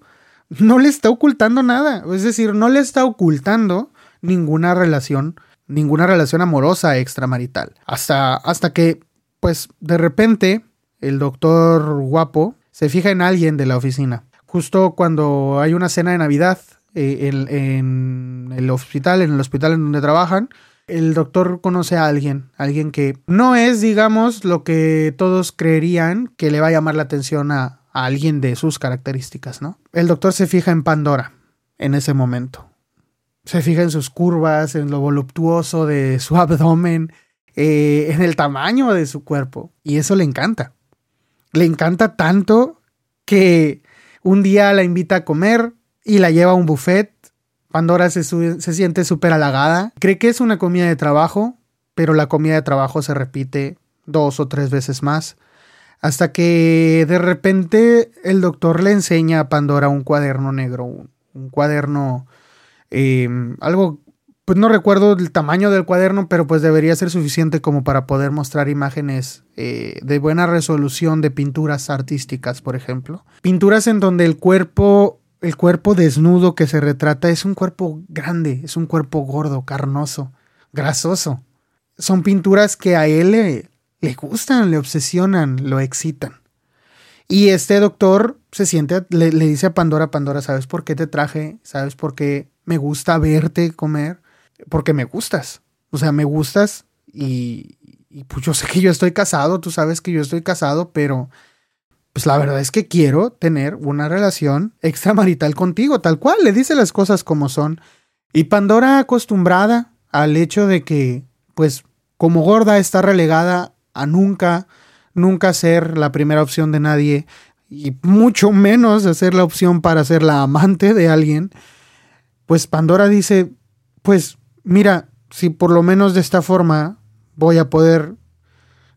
no le está ocultando nada. Es decir, no le está ocultando ninguna relación, ninguna relación amorosa extramarital. Hasta, hasta que, pues, de repente, el doctor guapo se fija en alguien de la oficina. Justo cuando hay una cena de Navidad eh, en, el hospital, en el hospital en donde trabajan, el doctor conoce a alguien, alguien que no es, digamos, lo que todos creerían que le va a llamar la atención a, alguien de sus características, ¿no? El doctor se fija en Pandora en ese momento. Se fija en sus curvas, en lo voluptuoso de su abdomen, eh, en el tamaño de su cuerpo. Y eso le encanta. Le encanta tanto que un día la invita a comer y la lleva a un buffet. Pandora se, se siente súper halagada. Cree que es una comida de trabajo, pero la comida de trabajo se repite dos o tres veces más. Hasta que de repente el doctor le enseña a Pandora un cuaderno negro, un, cuaderno, em, algo, pues no recuerdo el tamaño del cuaderno, pero pues debería ser suficiente como para poder mostrar imágenes eh, de buena resolución de pinturas artísticas, por ejemplo. Pinturas en donde el cuerpo, el cuerpo desnudo que se retrata es un cuerpo grande, es un cuerpo gordo, carnoso, grasoso. Son pinturas que a él le, gustan, le obsesionan, lo excitan. Y este doctor se siente, le, dice a Pandora, Pandora, ¿sabes por qué te traje? ¿Sabes por qué me gusta verte comer? Porque me gustas. O sea, me gustas y, y pues yo sé que yo estoy casado, tú sabes que yo estoy casado, pero pues la verdad es que quiero tener una relación extramarital contigo, tal cual, le dice las cosas como son. Y Pandora acostumbrada al hecho de que, pues, como gorda está relegada a nunca, nunca ser la primera opción de nadie y mucho menos ser la opción para ser la amante de alguien, pues Pandora dice, pues mira, si por lo menos de esta forma voy a poder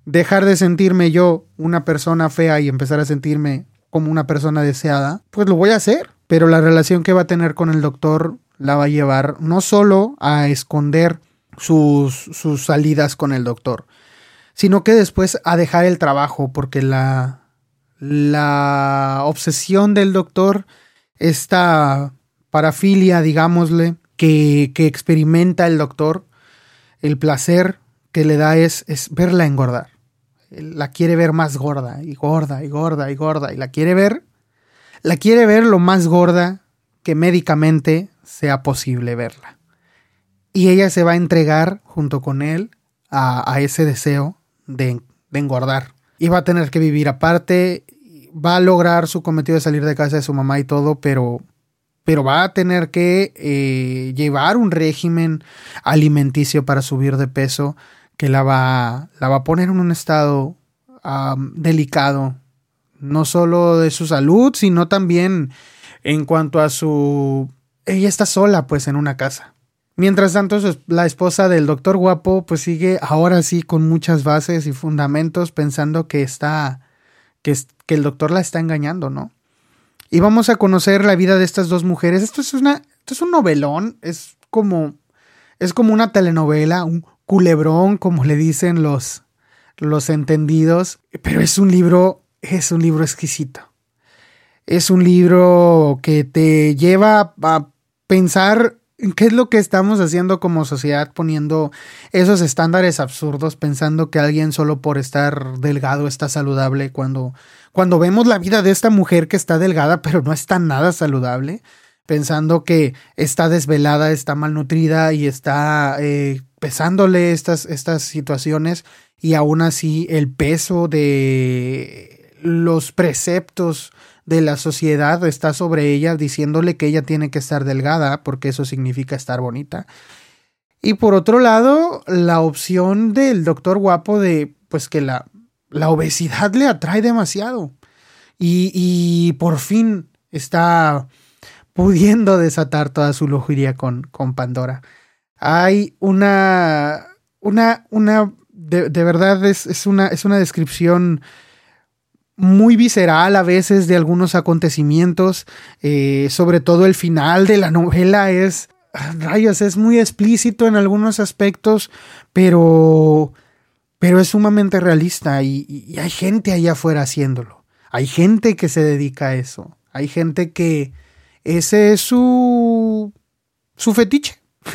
dejar de sentirme yo una persona fea y empezar a sentirme como una persona deseada, pues lo voy a hacer. Pero la relación que va a tener con el doctor la va a llevar no solo a esconder sus, sus salidas con el doctor, sino que después a dejar el trabajo, porque la, la obsesión del doctor, esta parafilia, digámosle, que, que experimenta el doctor, el placer que le da es, es verla engordar. La quiere ver más gorda y gorda y gorda y gorda y la quiere ver, la quiere ver lo más gorda que médicamente sea posible verla. Y ella se va a entregar junto con él a, ese deseo de, engordar. Y va a tener que vivir aparte, va a lograr su cometido de salir de casa de su mamá y todo, pero, pero va a tener que eh, llevar un régimen alimenticio para subir de peso que la va, la va a poner en un estado delicado, no solo de su salud, sino también en cuanto a su... Ella está sola pues en una casa. Mientras tanto, la esposa del doctor guapo pues sigue ahora sí con muchas bases y fundamentos pensando que está, que, que el doctor la está engañando, ¿no? Y vamos a conocer la vida de estas dos mujeres. Esto es una, esto es un novelón, es como, es como una telenovela, un culebrón, como le dicen los, los entendidos, pero es un libro, es un libro exquisito. Es un libro que te lleva a pensar ¿Qué es lo que estamos haciendo como sociedad poniendo esos estándares absurdos pensando que alguien solo por estar delgado está saludable cuando, cuando vemos la vida de esta mujer que está delgada pero no está nada saludable? Pensando que está desvelada, está malnutrida y está eh, pesándole estas, estas situaciones y aún así el peso de los preceptos de la sociedad está sobre ella diciéndole que ella tiene que estar delgada porque eso significa estar bonita. Y por otro lado, la opción del doctor guapo de pues que la, la obesidad le atrae demasiado. Y, y, por fin está pudiendo desatar toda su lujuria con, con Pandora. Hay una, una, una, de, de verdad es, es, una, es una descripción muy visceral a veces de algunos acontecimientos, eh, sobre todo el final de la novela es, rayos, es muy explícito en algunos aspectos, pero, pero es sumamente realista y, y hay gente allá afuera haciéndolo, hay gente que se dedica a eso, hay gente que ese es su, su fetiche,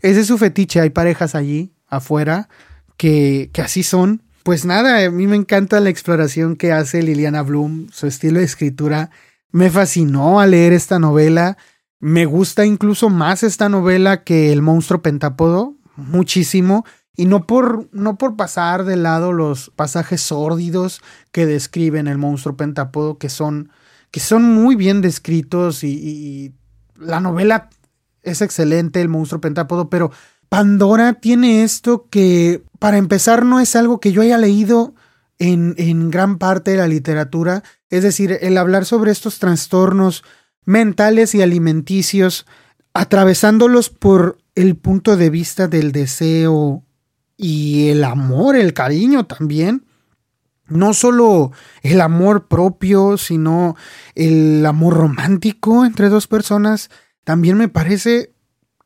ese es su fetiche, hay parejas allí afuera que, que así son pues nada, a mí me encanta la exploración que hace Liliana Bloom, su estilo de escritura. Me fascinó al leer esta novela. Me gusta incluso más esta novela que El monstruo pentápodo, muchísimo. Y no por, no por pasar de lado los pasajes sórdidos que describen el monstruo pentápodo, que son, que son muy bien descritos y, la novela es excelente, el monstruo pentápodo, pero Pandora tiene esto que, para empezar, no es algo que yo haya leído en, en gran parte de la literatura. Es decir, el hablar sobre estos trastornos mentales y alimenticios, atravesándolos por el punto de vista del deseo y el amor, el cariño también. No solo el amor propio, sino el amor romántico entre dos personas. También me parece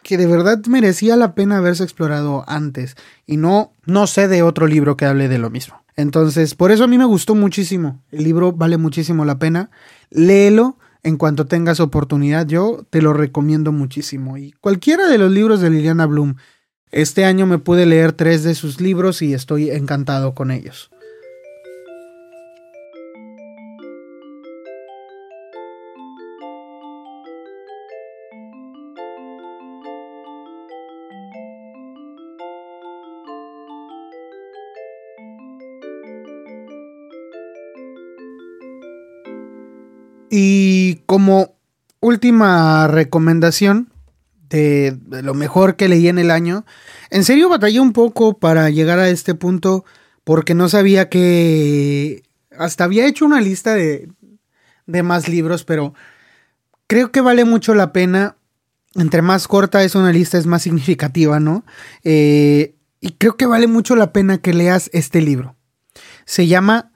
que de verdad merecía la pena haberse explorado antes y no no sé de otro libro que hable de lo mismo. Entonces, por eso a mí me gustó muchísimo. El libro vale muchísimo la pena. Léelo en cuanto tengas oportunidad. Yo te lo recomiendo muchísimo. Y cualquiera de los libros de Liliana Bloom. Este año me pude leer tres de sus libros y estoy encantado con ellos. Y como última recomendación de, lo mejor que leí en el año, en serio batallé un poco para llegar a este punto porque no sabía que... Hasta había hecho una lista de, de más libros, pero creo que vale mucho la pena. Entre más corta es una lista, es más significativa, ¿no? Eh, y creo que vale mucho la pena que leas este libro. Se llama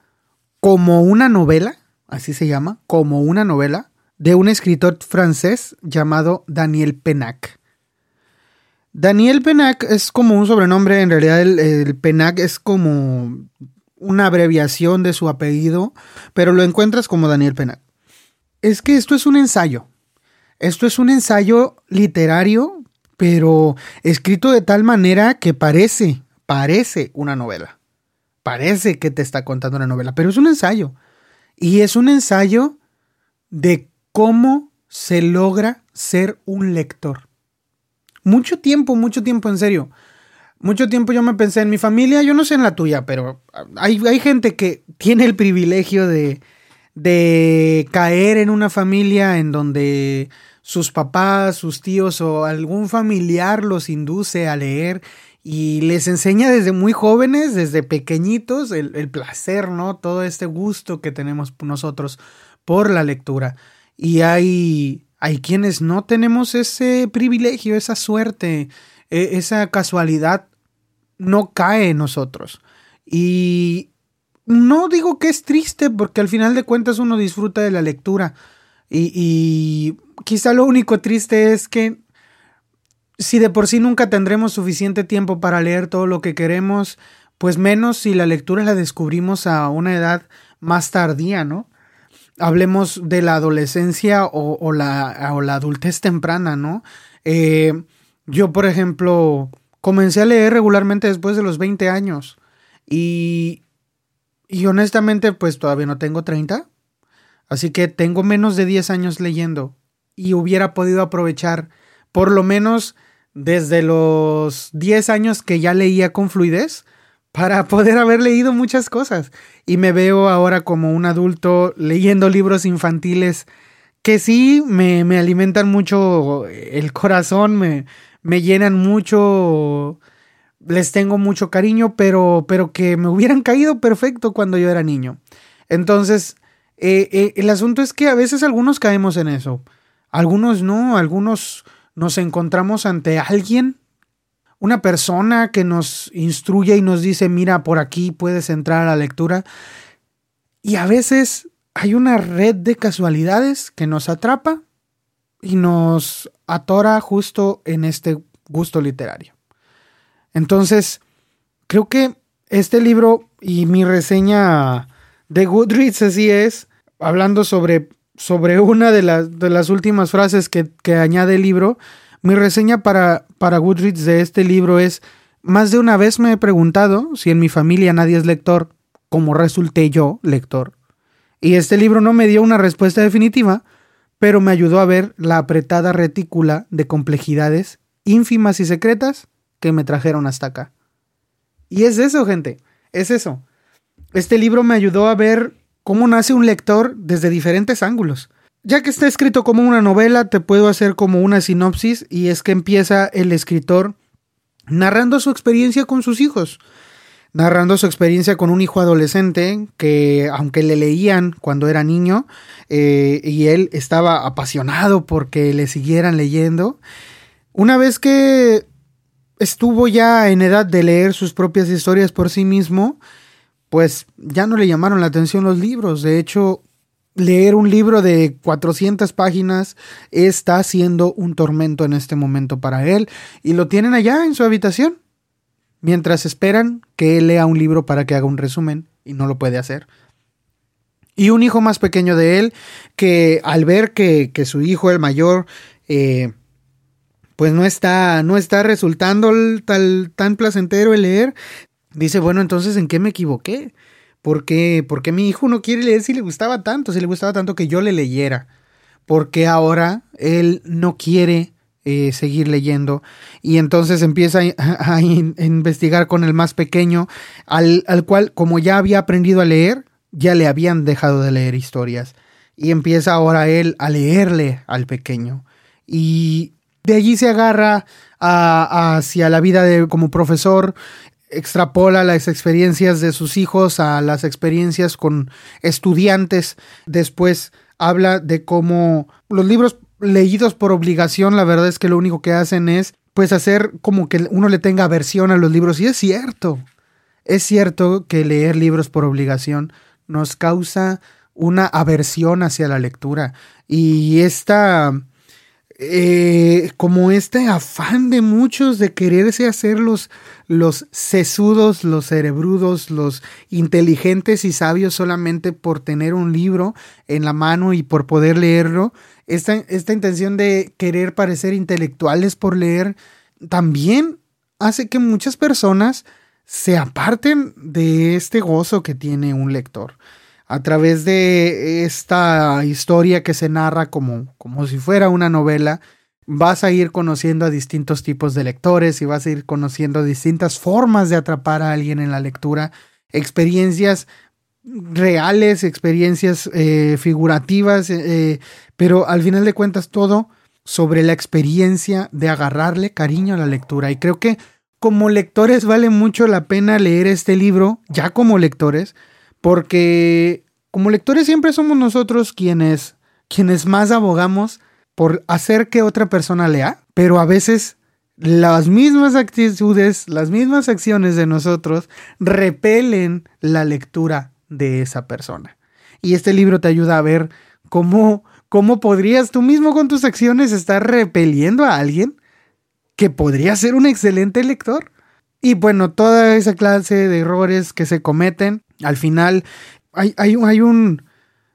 Como una novela así se llama, como una novela, de un escritor francés llamado Daniel Penac. Daniel Penac es como un sobrenombre, en realidad el, Penac es como una abreviación de su apellido, pero lo encuentras como Daniel Penac. Es que esto es un ensayo. Esto es un ensayo literario, pero escrito de tal manera que parece, parece una novela. Parece que te está contando una novela, pero es un ensayo. Y es un ensayo de cómo se logra ser un lector. Mucho tiempo, mucho tiempo, en serio. Mucho tiempo yo me pensé en mi familia, yo no sé en la tuya, pero hay, hay gente que tiene el privilegio de, de caer en una familia en donde sus papás, sus tíos o algún familiar los induce a leer y les enseña desde muy jóvenes, desde pequeñitos, el, placer, ¿no? Todo este gusto que tenemos nosotros por la lectura. Y hay, hay quienes no tenemos ese privilegio, esa suerte, e, esa casualidad no cae en nosotros. Y no digo que es triste, porque al final de cuentas uno disfruta de la lectura. Y, y quizá lo único triste es que si de por sí nunca tendremos suficiente tiempo para leer todo lo que queremos, pues menos si la lectura la descubrimos a una edad más tardía, ¿no? Hablemos de la adolescencia o, la, o la, adultez temprana, ¿no? Eh, yo, por ejemplo, comencé a leer regularmente después de los 20 años y, y honestamente, pues todavía no tengo 30, así que tengo menos de 10 años leyendo y hubiera podido aprovechar por lo menos desde los 10 años que ya leía con fluidez para poder haber leído muchas cosas. Y me veo ahora como un adulto leyendo libros infantiles que sí me, alimentan mucho el corazón, me, me, llenan mucho, les tengo mucho cariño, pero, pero que me hubieran caído perfecto cuando yo era niño. Entonces, eh, eh, el asunto es que a veces algunos caemos en eso, algunos no, algunos nos encontramos ante alguien, una persona que nos instruye y nos dice, mira, por aquí puedes entrar a la lectura. Y a veces hay una red de casualidades que nos atrapa y nos atora justo en este gusto literario. Entonces, creo que este libro y mi reseña de Goodreads así es, hablando sobre sobre una de, las, de las últimas frases que, añade el libro, mi reseña para, para de este libro es más de una vez me he preguntado si en mi familia nadie es lector, como resulté yo lector. Y este libro no me dio una respuesta definitiva, pero me ayudó a ver la apretada retícula de complejidades ínfimas y secretas que me trajeron hasta acá. Y es eso, gente, es eso. Este libro me ayudó a ver cómo nace un lector desde diferentes ángulos. Ya que está escrito como una novela, te puedo hacer como una sinopsis y es que empieza el escritor narrando su experiencia con sus hijos, narrando su experiencia con un hijo adolescente que, aunque le leían cuando era niño, eh, y él estaba apasionado porque le siguieran leyendo, una vez que estuvo ya en edad de leer sus propias historias por sí mismo, pues ya no le llamaron la atención los libros. De hecho, leer un libro de 400 páginas está siendo un tormento en este momento para él y lo tienen allá en su habitación mientras esperan que él lea un libro para que haga un resumen y no lo puede hacer. Y un hijo más pequeño de él que al ver que, su hijo, el mayor, eh, pues no está, no está resultando tal, tan placentero el leer, dice, bueno, entonces ¿en qué me equivoqué? ¿Por qué, ¿Por qué mi hijo no quiere leer si le gustaba tanto, si le gustaba tanto que yo le leyera? Porque ahora él no quiere eh, seguir leyendo y entonces empieza a, investigar con el más pequeño, al, al cual como ya había aprendido a leer, ya le habían dejado de leer historias y empieza ahora él a leerle al pequeño y de allí se agarra hacia la vida de, como profesor, extrapola las experiencias de sus hijos a las experiencias con estudiantes. Después habla de cómo los libros leídos por obligación, la verdad es que lo único que hacen es pues hacer como que uno le tenga aversión a los libros. Y es cierto, es cierto que leer libros por obligación nos causa una aversión hacia la lectura. Y esta eh, como este afán de muchos de quererse hacer los, los sesudos, los cerebrudos, los inteligentes y sabios solamente por tener un libro en la mano y por poder leerlo. Esta, esta intención de querer parecer intelectuales por leer también hace que muchas personas se aparten de este gozo que tiene un lector a través de esta historia que se narra como, como si fuera una novela, vas a ir conociendo a distintos tipos de lectores y vas a ir conociendo distintas formas de atrapar a alguien en la lectura, experiencias reales, experiencias eh, figurativas, eh, pero al final de cuentas todo sobre la experiencia de agarrarle cariño a la lectura. Y creo que como lectores vale mucho la pena leer este libro, ya como lectores, porque como lectores siempre somos nosotros quienes, quienes más abogamos por hacer que otra persona lea, pero a veces las mismas actitudes, las mismas acciones de nosotros repelen la lectura de esa persona. Y este libro te ayuda a ver cómo, cómo podrías tú mismo con tus acciones estar repeliendo a alguien que podría ser un excelente lector. Y bueno, toda esa clase de errores que se cometen al final hay, hay, un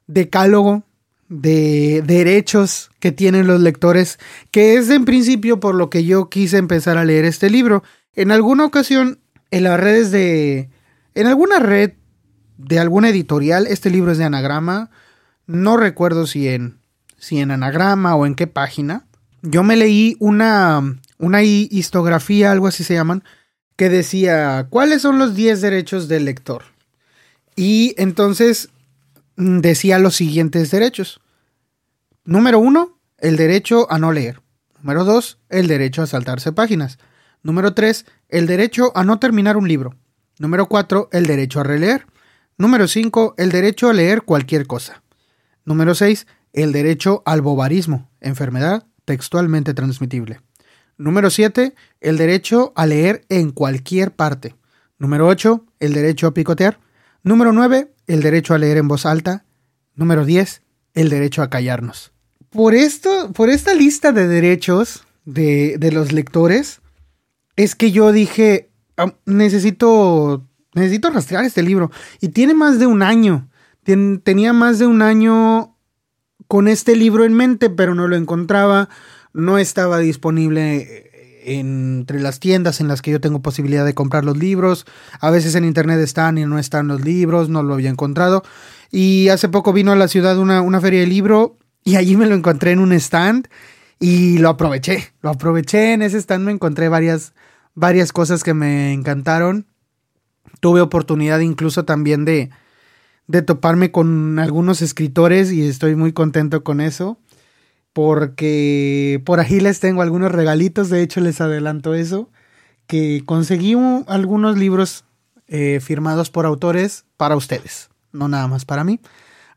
decálogo de derechos que tienen los lectores, que es en principio por lo que yo quise empezar a leer este libro. En alguna ocasión, en las redes de... En alguna red de alguna editorial, este libro es de anagrama, no recuerdo si en, si en anagrama o en qué página, yo me leí una, una histografía, algo así se llaman, que decía, ¿cuáles son los 10 derechos del lector? Y entonces mm, decía los siguientes derechos. Número uno, el derecho a no leer. Número dos, el derecho a saltarse páginas. Número tres, el derecho a no terminar un libro. Número cuatro, el derecho a releer. Número cinco, el derecho a leer cualquier cosa. Número seis, el derecho al bobarismo, enfermedad textualmente transmitible. Número siete, el derecho a leer en cualquier parte. Número ocho, el derecho a picotear. Número 9, el derecho a leer en voz alta. Número 10, el derecho a callarnos. Por esto, por esta lista de derechos de, los lectores, es que yo dije, necesito, necesito rastrear este libro. Y tiene más de un año. tenía más de un año con este libro en mente, pero no lo encontraba. No estaba disponible entre las tiendas en las que yo tengo posibilidad de comprar los libros. A veces en internet están y no están los libros, no lo había encontrado. Y hace poco vino a la ciudad una, una feria de libro y allí me lo encontré en un stand y lo aproveché. Lo aproveché en ese stand, me encontré varias, varias cosas que me encantaron. Tuve oportunidad incluso también de, de toparme con algunos escritores y estoy muy contento con eso. Porque por ahí les tengo algunos regalitos, de hecho les adelanto eso, que conseguí algunos libros eh, firmados por autores para ustedes, no nada más para mí.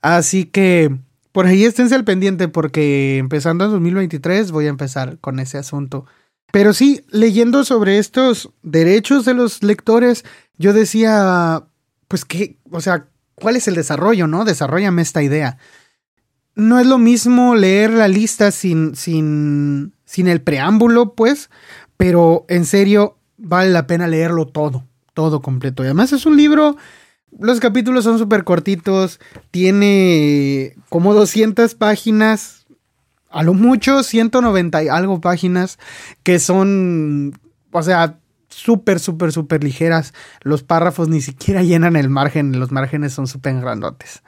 Así que por ahí esténse al pendiente porque empezando en 2023 voy a empezar con ese asunto. Pero sí, leyendo sobre estos derechos de los lectores, yo decía, pues que, o sea, ¿cuál es el desarrollo, no? Desarrollame esta idea. No es lo mismo leer la lista sin, sin, sin el preámbulo, pues, pero en serio vale la pena leerlo todo, todo completo. Y además es un libro los capítulos son súper cortitos, tiene como 200 páginas, a lo mucho 190 y algo páginas, que son, o sea, súper, súper, súper ligeras. Los párrafos ni siquiera llenan el margen, los márgenes son súper grandotes.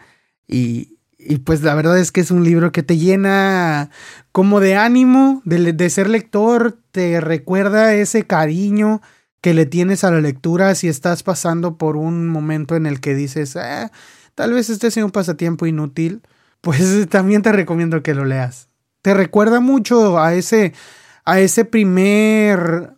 Y, y, pues la verdad es que es un libro que te llena como de ánimo, de, de ser lector, te recuerda ese cariño que le tienes a la lectura si estás pasando por un momento en el que dices, eh, tal vez este sea un pasatiempo inútil, pues también te recomiendo que lo leas. Te recuerda mucho a ese, a ese primer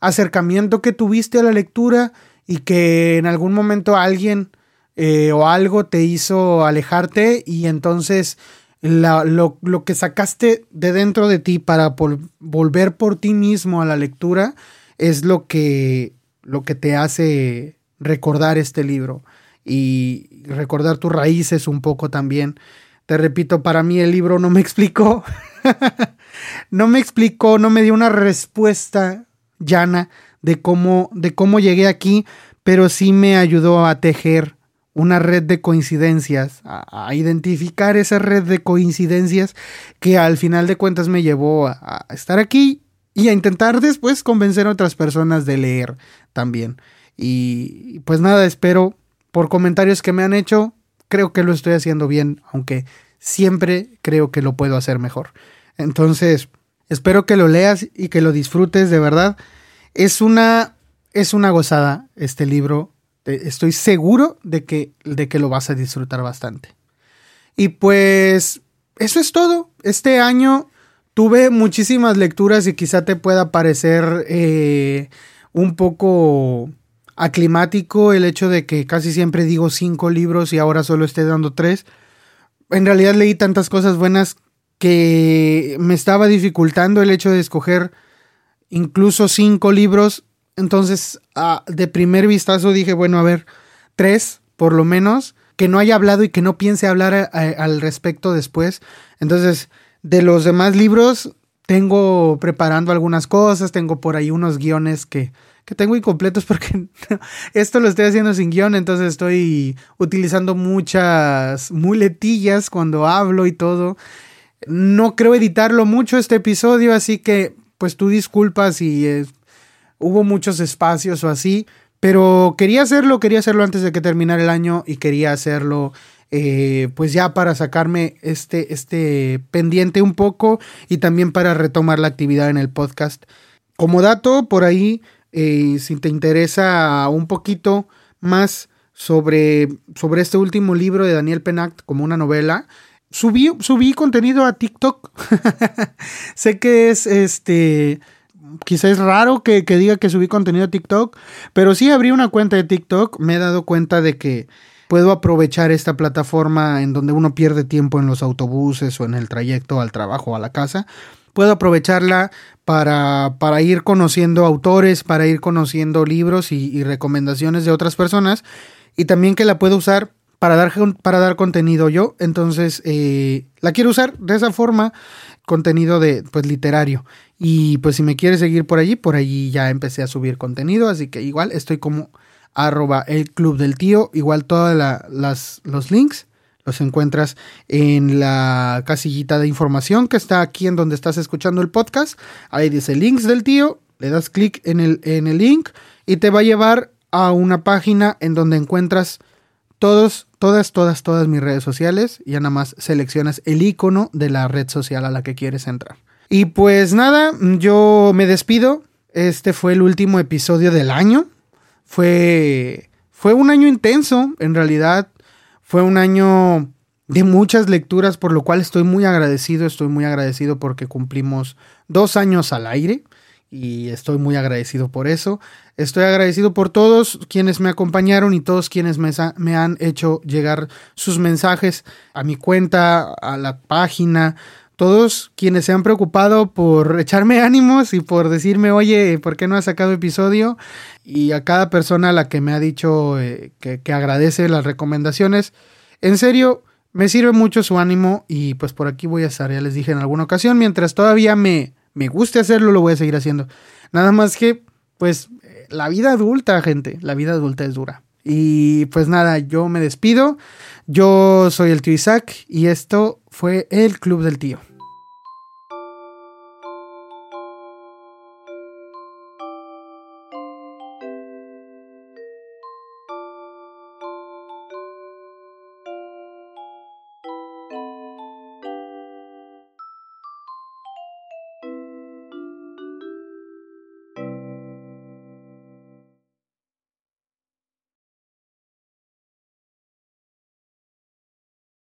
acercamiento que tuviste a la lectura y que en algún momento alguien eh, o algo te hizo alejarte y entonces lo, que sacaste de dentro de ti para volver por ti mismo a la lectura es lo que, lo que te hace recordar este libro y recordar tus raíces un poco también. Te repito, para mí el libro no me explicó, no me explicó, no me dio una respuesta llana de cómo, de cómo llegué aquí, pero sí me ayudó a tejer una red de coincidencias, a, identificar esa red de coincidencias que al final de cuentas me llevó a estar aquí y a intentar después convencer a otras personas de leer también. Y pues nada, espero por comentarios que me han hecho, creo que lo estoy haciendo bien, aunque siempre creo que lo puedo hacer mejor. Entonces, espero que lo leas y que lo disfrutes de verdad. Es una es una gozada este libro. Estoy seguro de que de que lo vas a disfrutar bastante. Y pues eso es todo. Este año Tuve muchísimas lecturas y quizá te pueda parecer eh, un poco aclimático el hecho de que casi siempre digo cinco libros y ahora solo esté dando tres. En realidad leí tantas cosas buenas que me estaba dificultando el hecho de escoger incluso cinco libros. Entonces, de primer vistazo dije, bueno, a ver, tres por lo menos, que no haya hablado y que no piense hablar al respecto después. Entonces, de los demás libros, tengo preparando algunas cosas, tengo por ahí unos guiones que, que tengo incompletos porque esto lo estoy haciendo sin guion, entonces estoy utilizando muchas muletillas cuando hablo y todo. No creo editarlo mucho este episodio, así que pues tú disculpas si hubo muchos espacios o así, pero quería hacerlo, quería hacerlo antes de que terminara el año y quería hacerlo eh, pues ya para sacarme este, este pendiente un poco y también para retomar la actividad en el podcast. Como dato, por ahí, eh, si te interesa un poquito más sobre, sobre este último libro de Daniel Penact como una novela, subí, subí contenido a TikTok. sé que es este quizás es raro que, que, diga que subí contenido a TikTok, pero sí abrí una cuenta de TikTok, me he dado cuenta de que puedo aprovechar esta plataforma en donde uno pierde tiempo en los autobuses o en el trayecto al trabajo o a la casa. Puedo aprovecharla para, para ir conociendo autores, para ir conociendo libros y, recomendaciones de otras personas y también que la puedo usar para dar, para dar contenido yo. Entonces, eh, la quiero usar de esa forma, contenido de, pues, literario. Y pues si me quieres seguir por allí, por allí ya empecé a subir contenido, así que igual estoy como arroba el club del tío. Igual todos los links los encuentras en la casillita de información que está aquí en donde estás escuchando el podcast. Ahí dice links del tío le das clic en el, en el link y te va a llevar a una página en donde encuentras todos, todas, todas, todas mis redes sociales. Y ya nada más seleccionas el icono de la red social a la que quieres entrar. Y pues nada, yo me despido. Este fue el último episodio del año. Fue, fue un año intenso, en realidad. Fue un año de muchas lecturas, por lo cual estoy muy agradecido. Estoy muy agradecido porque cumplimos dos años al aire y estoy muy agradecido por eso. Estoy agradecido por todos quienes me acompañaron y todos quienes me, me, han hecho llegar sus mensajes a mi cuenta, a la página. Todos quienes se han preocupado por echarme ánimos y por decirme, oye, ¿por qué no has sacado episodio? Y a cada persona a la que me ha dicho eh, que, que agradece las recomendaciones. En serio, me sirve mucho su ánimo y pues por aquí voy a estar, ya les dije en alguna ocasión, mientras todavía me, me guste hacerlo, lo voy a seguir haciendo. Nada más que, pues, la vida adulta, gente, la vida adulta es dura. Y pues nada, yo me despido. Yo soy el tío Isaac y esto fue el Club del Tío.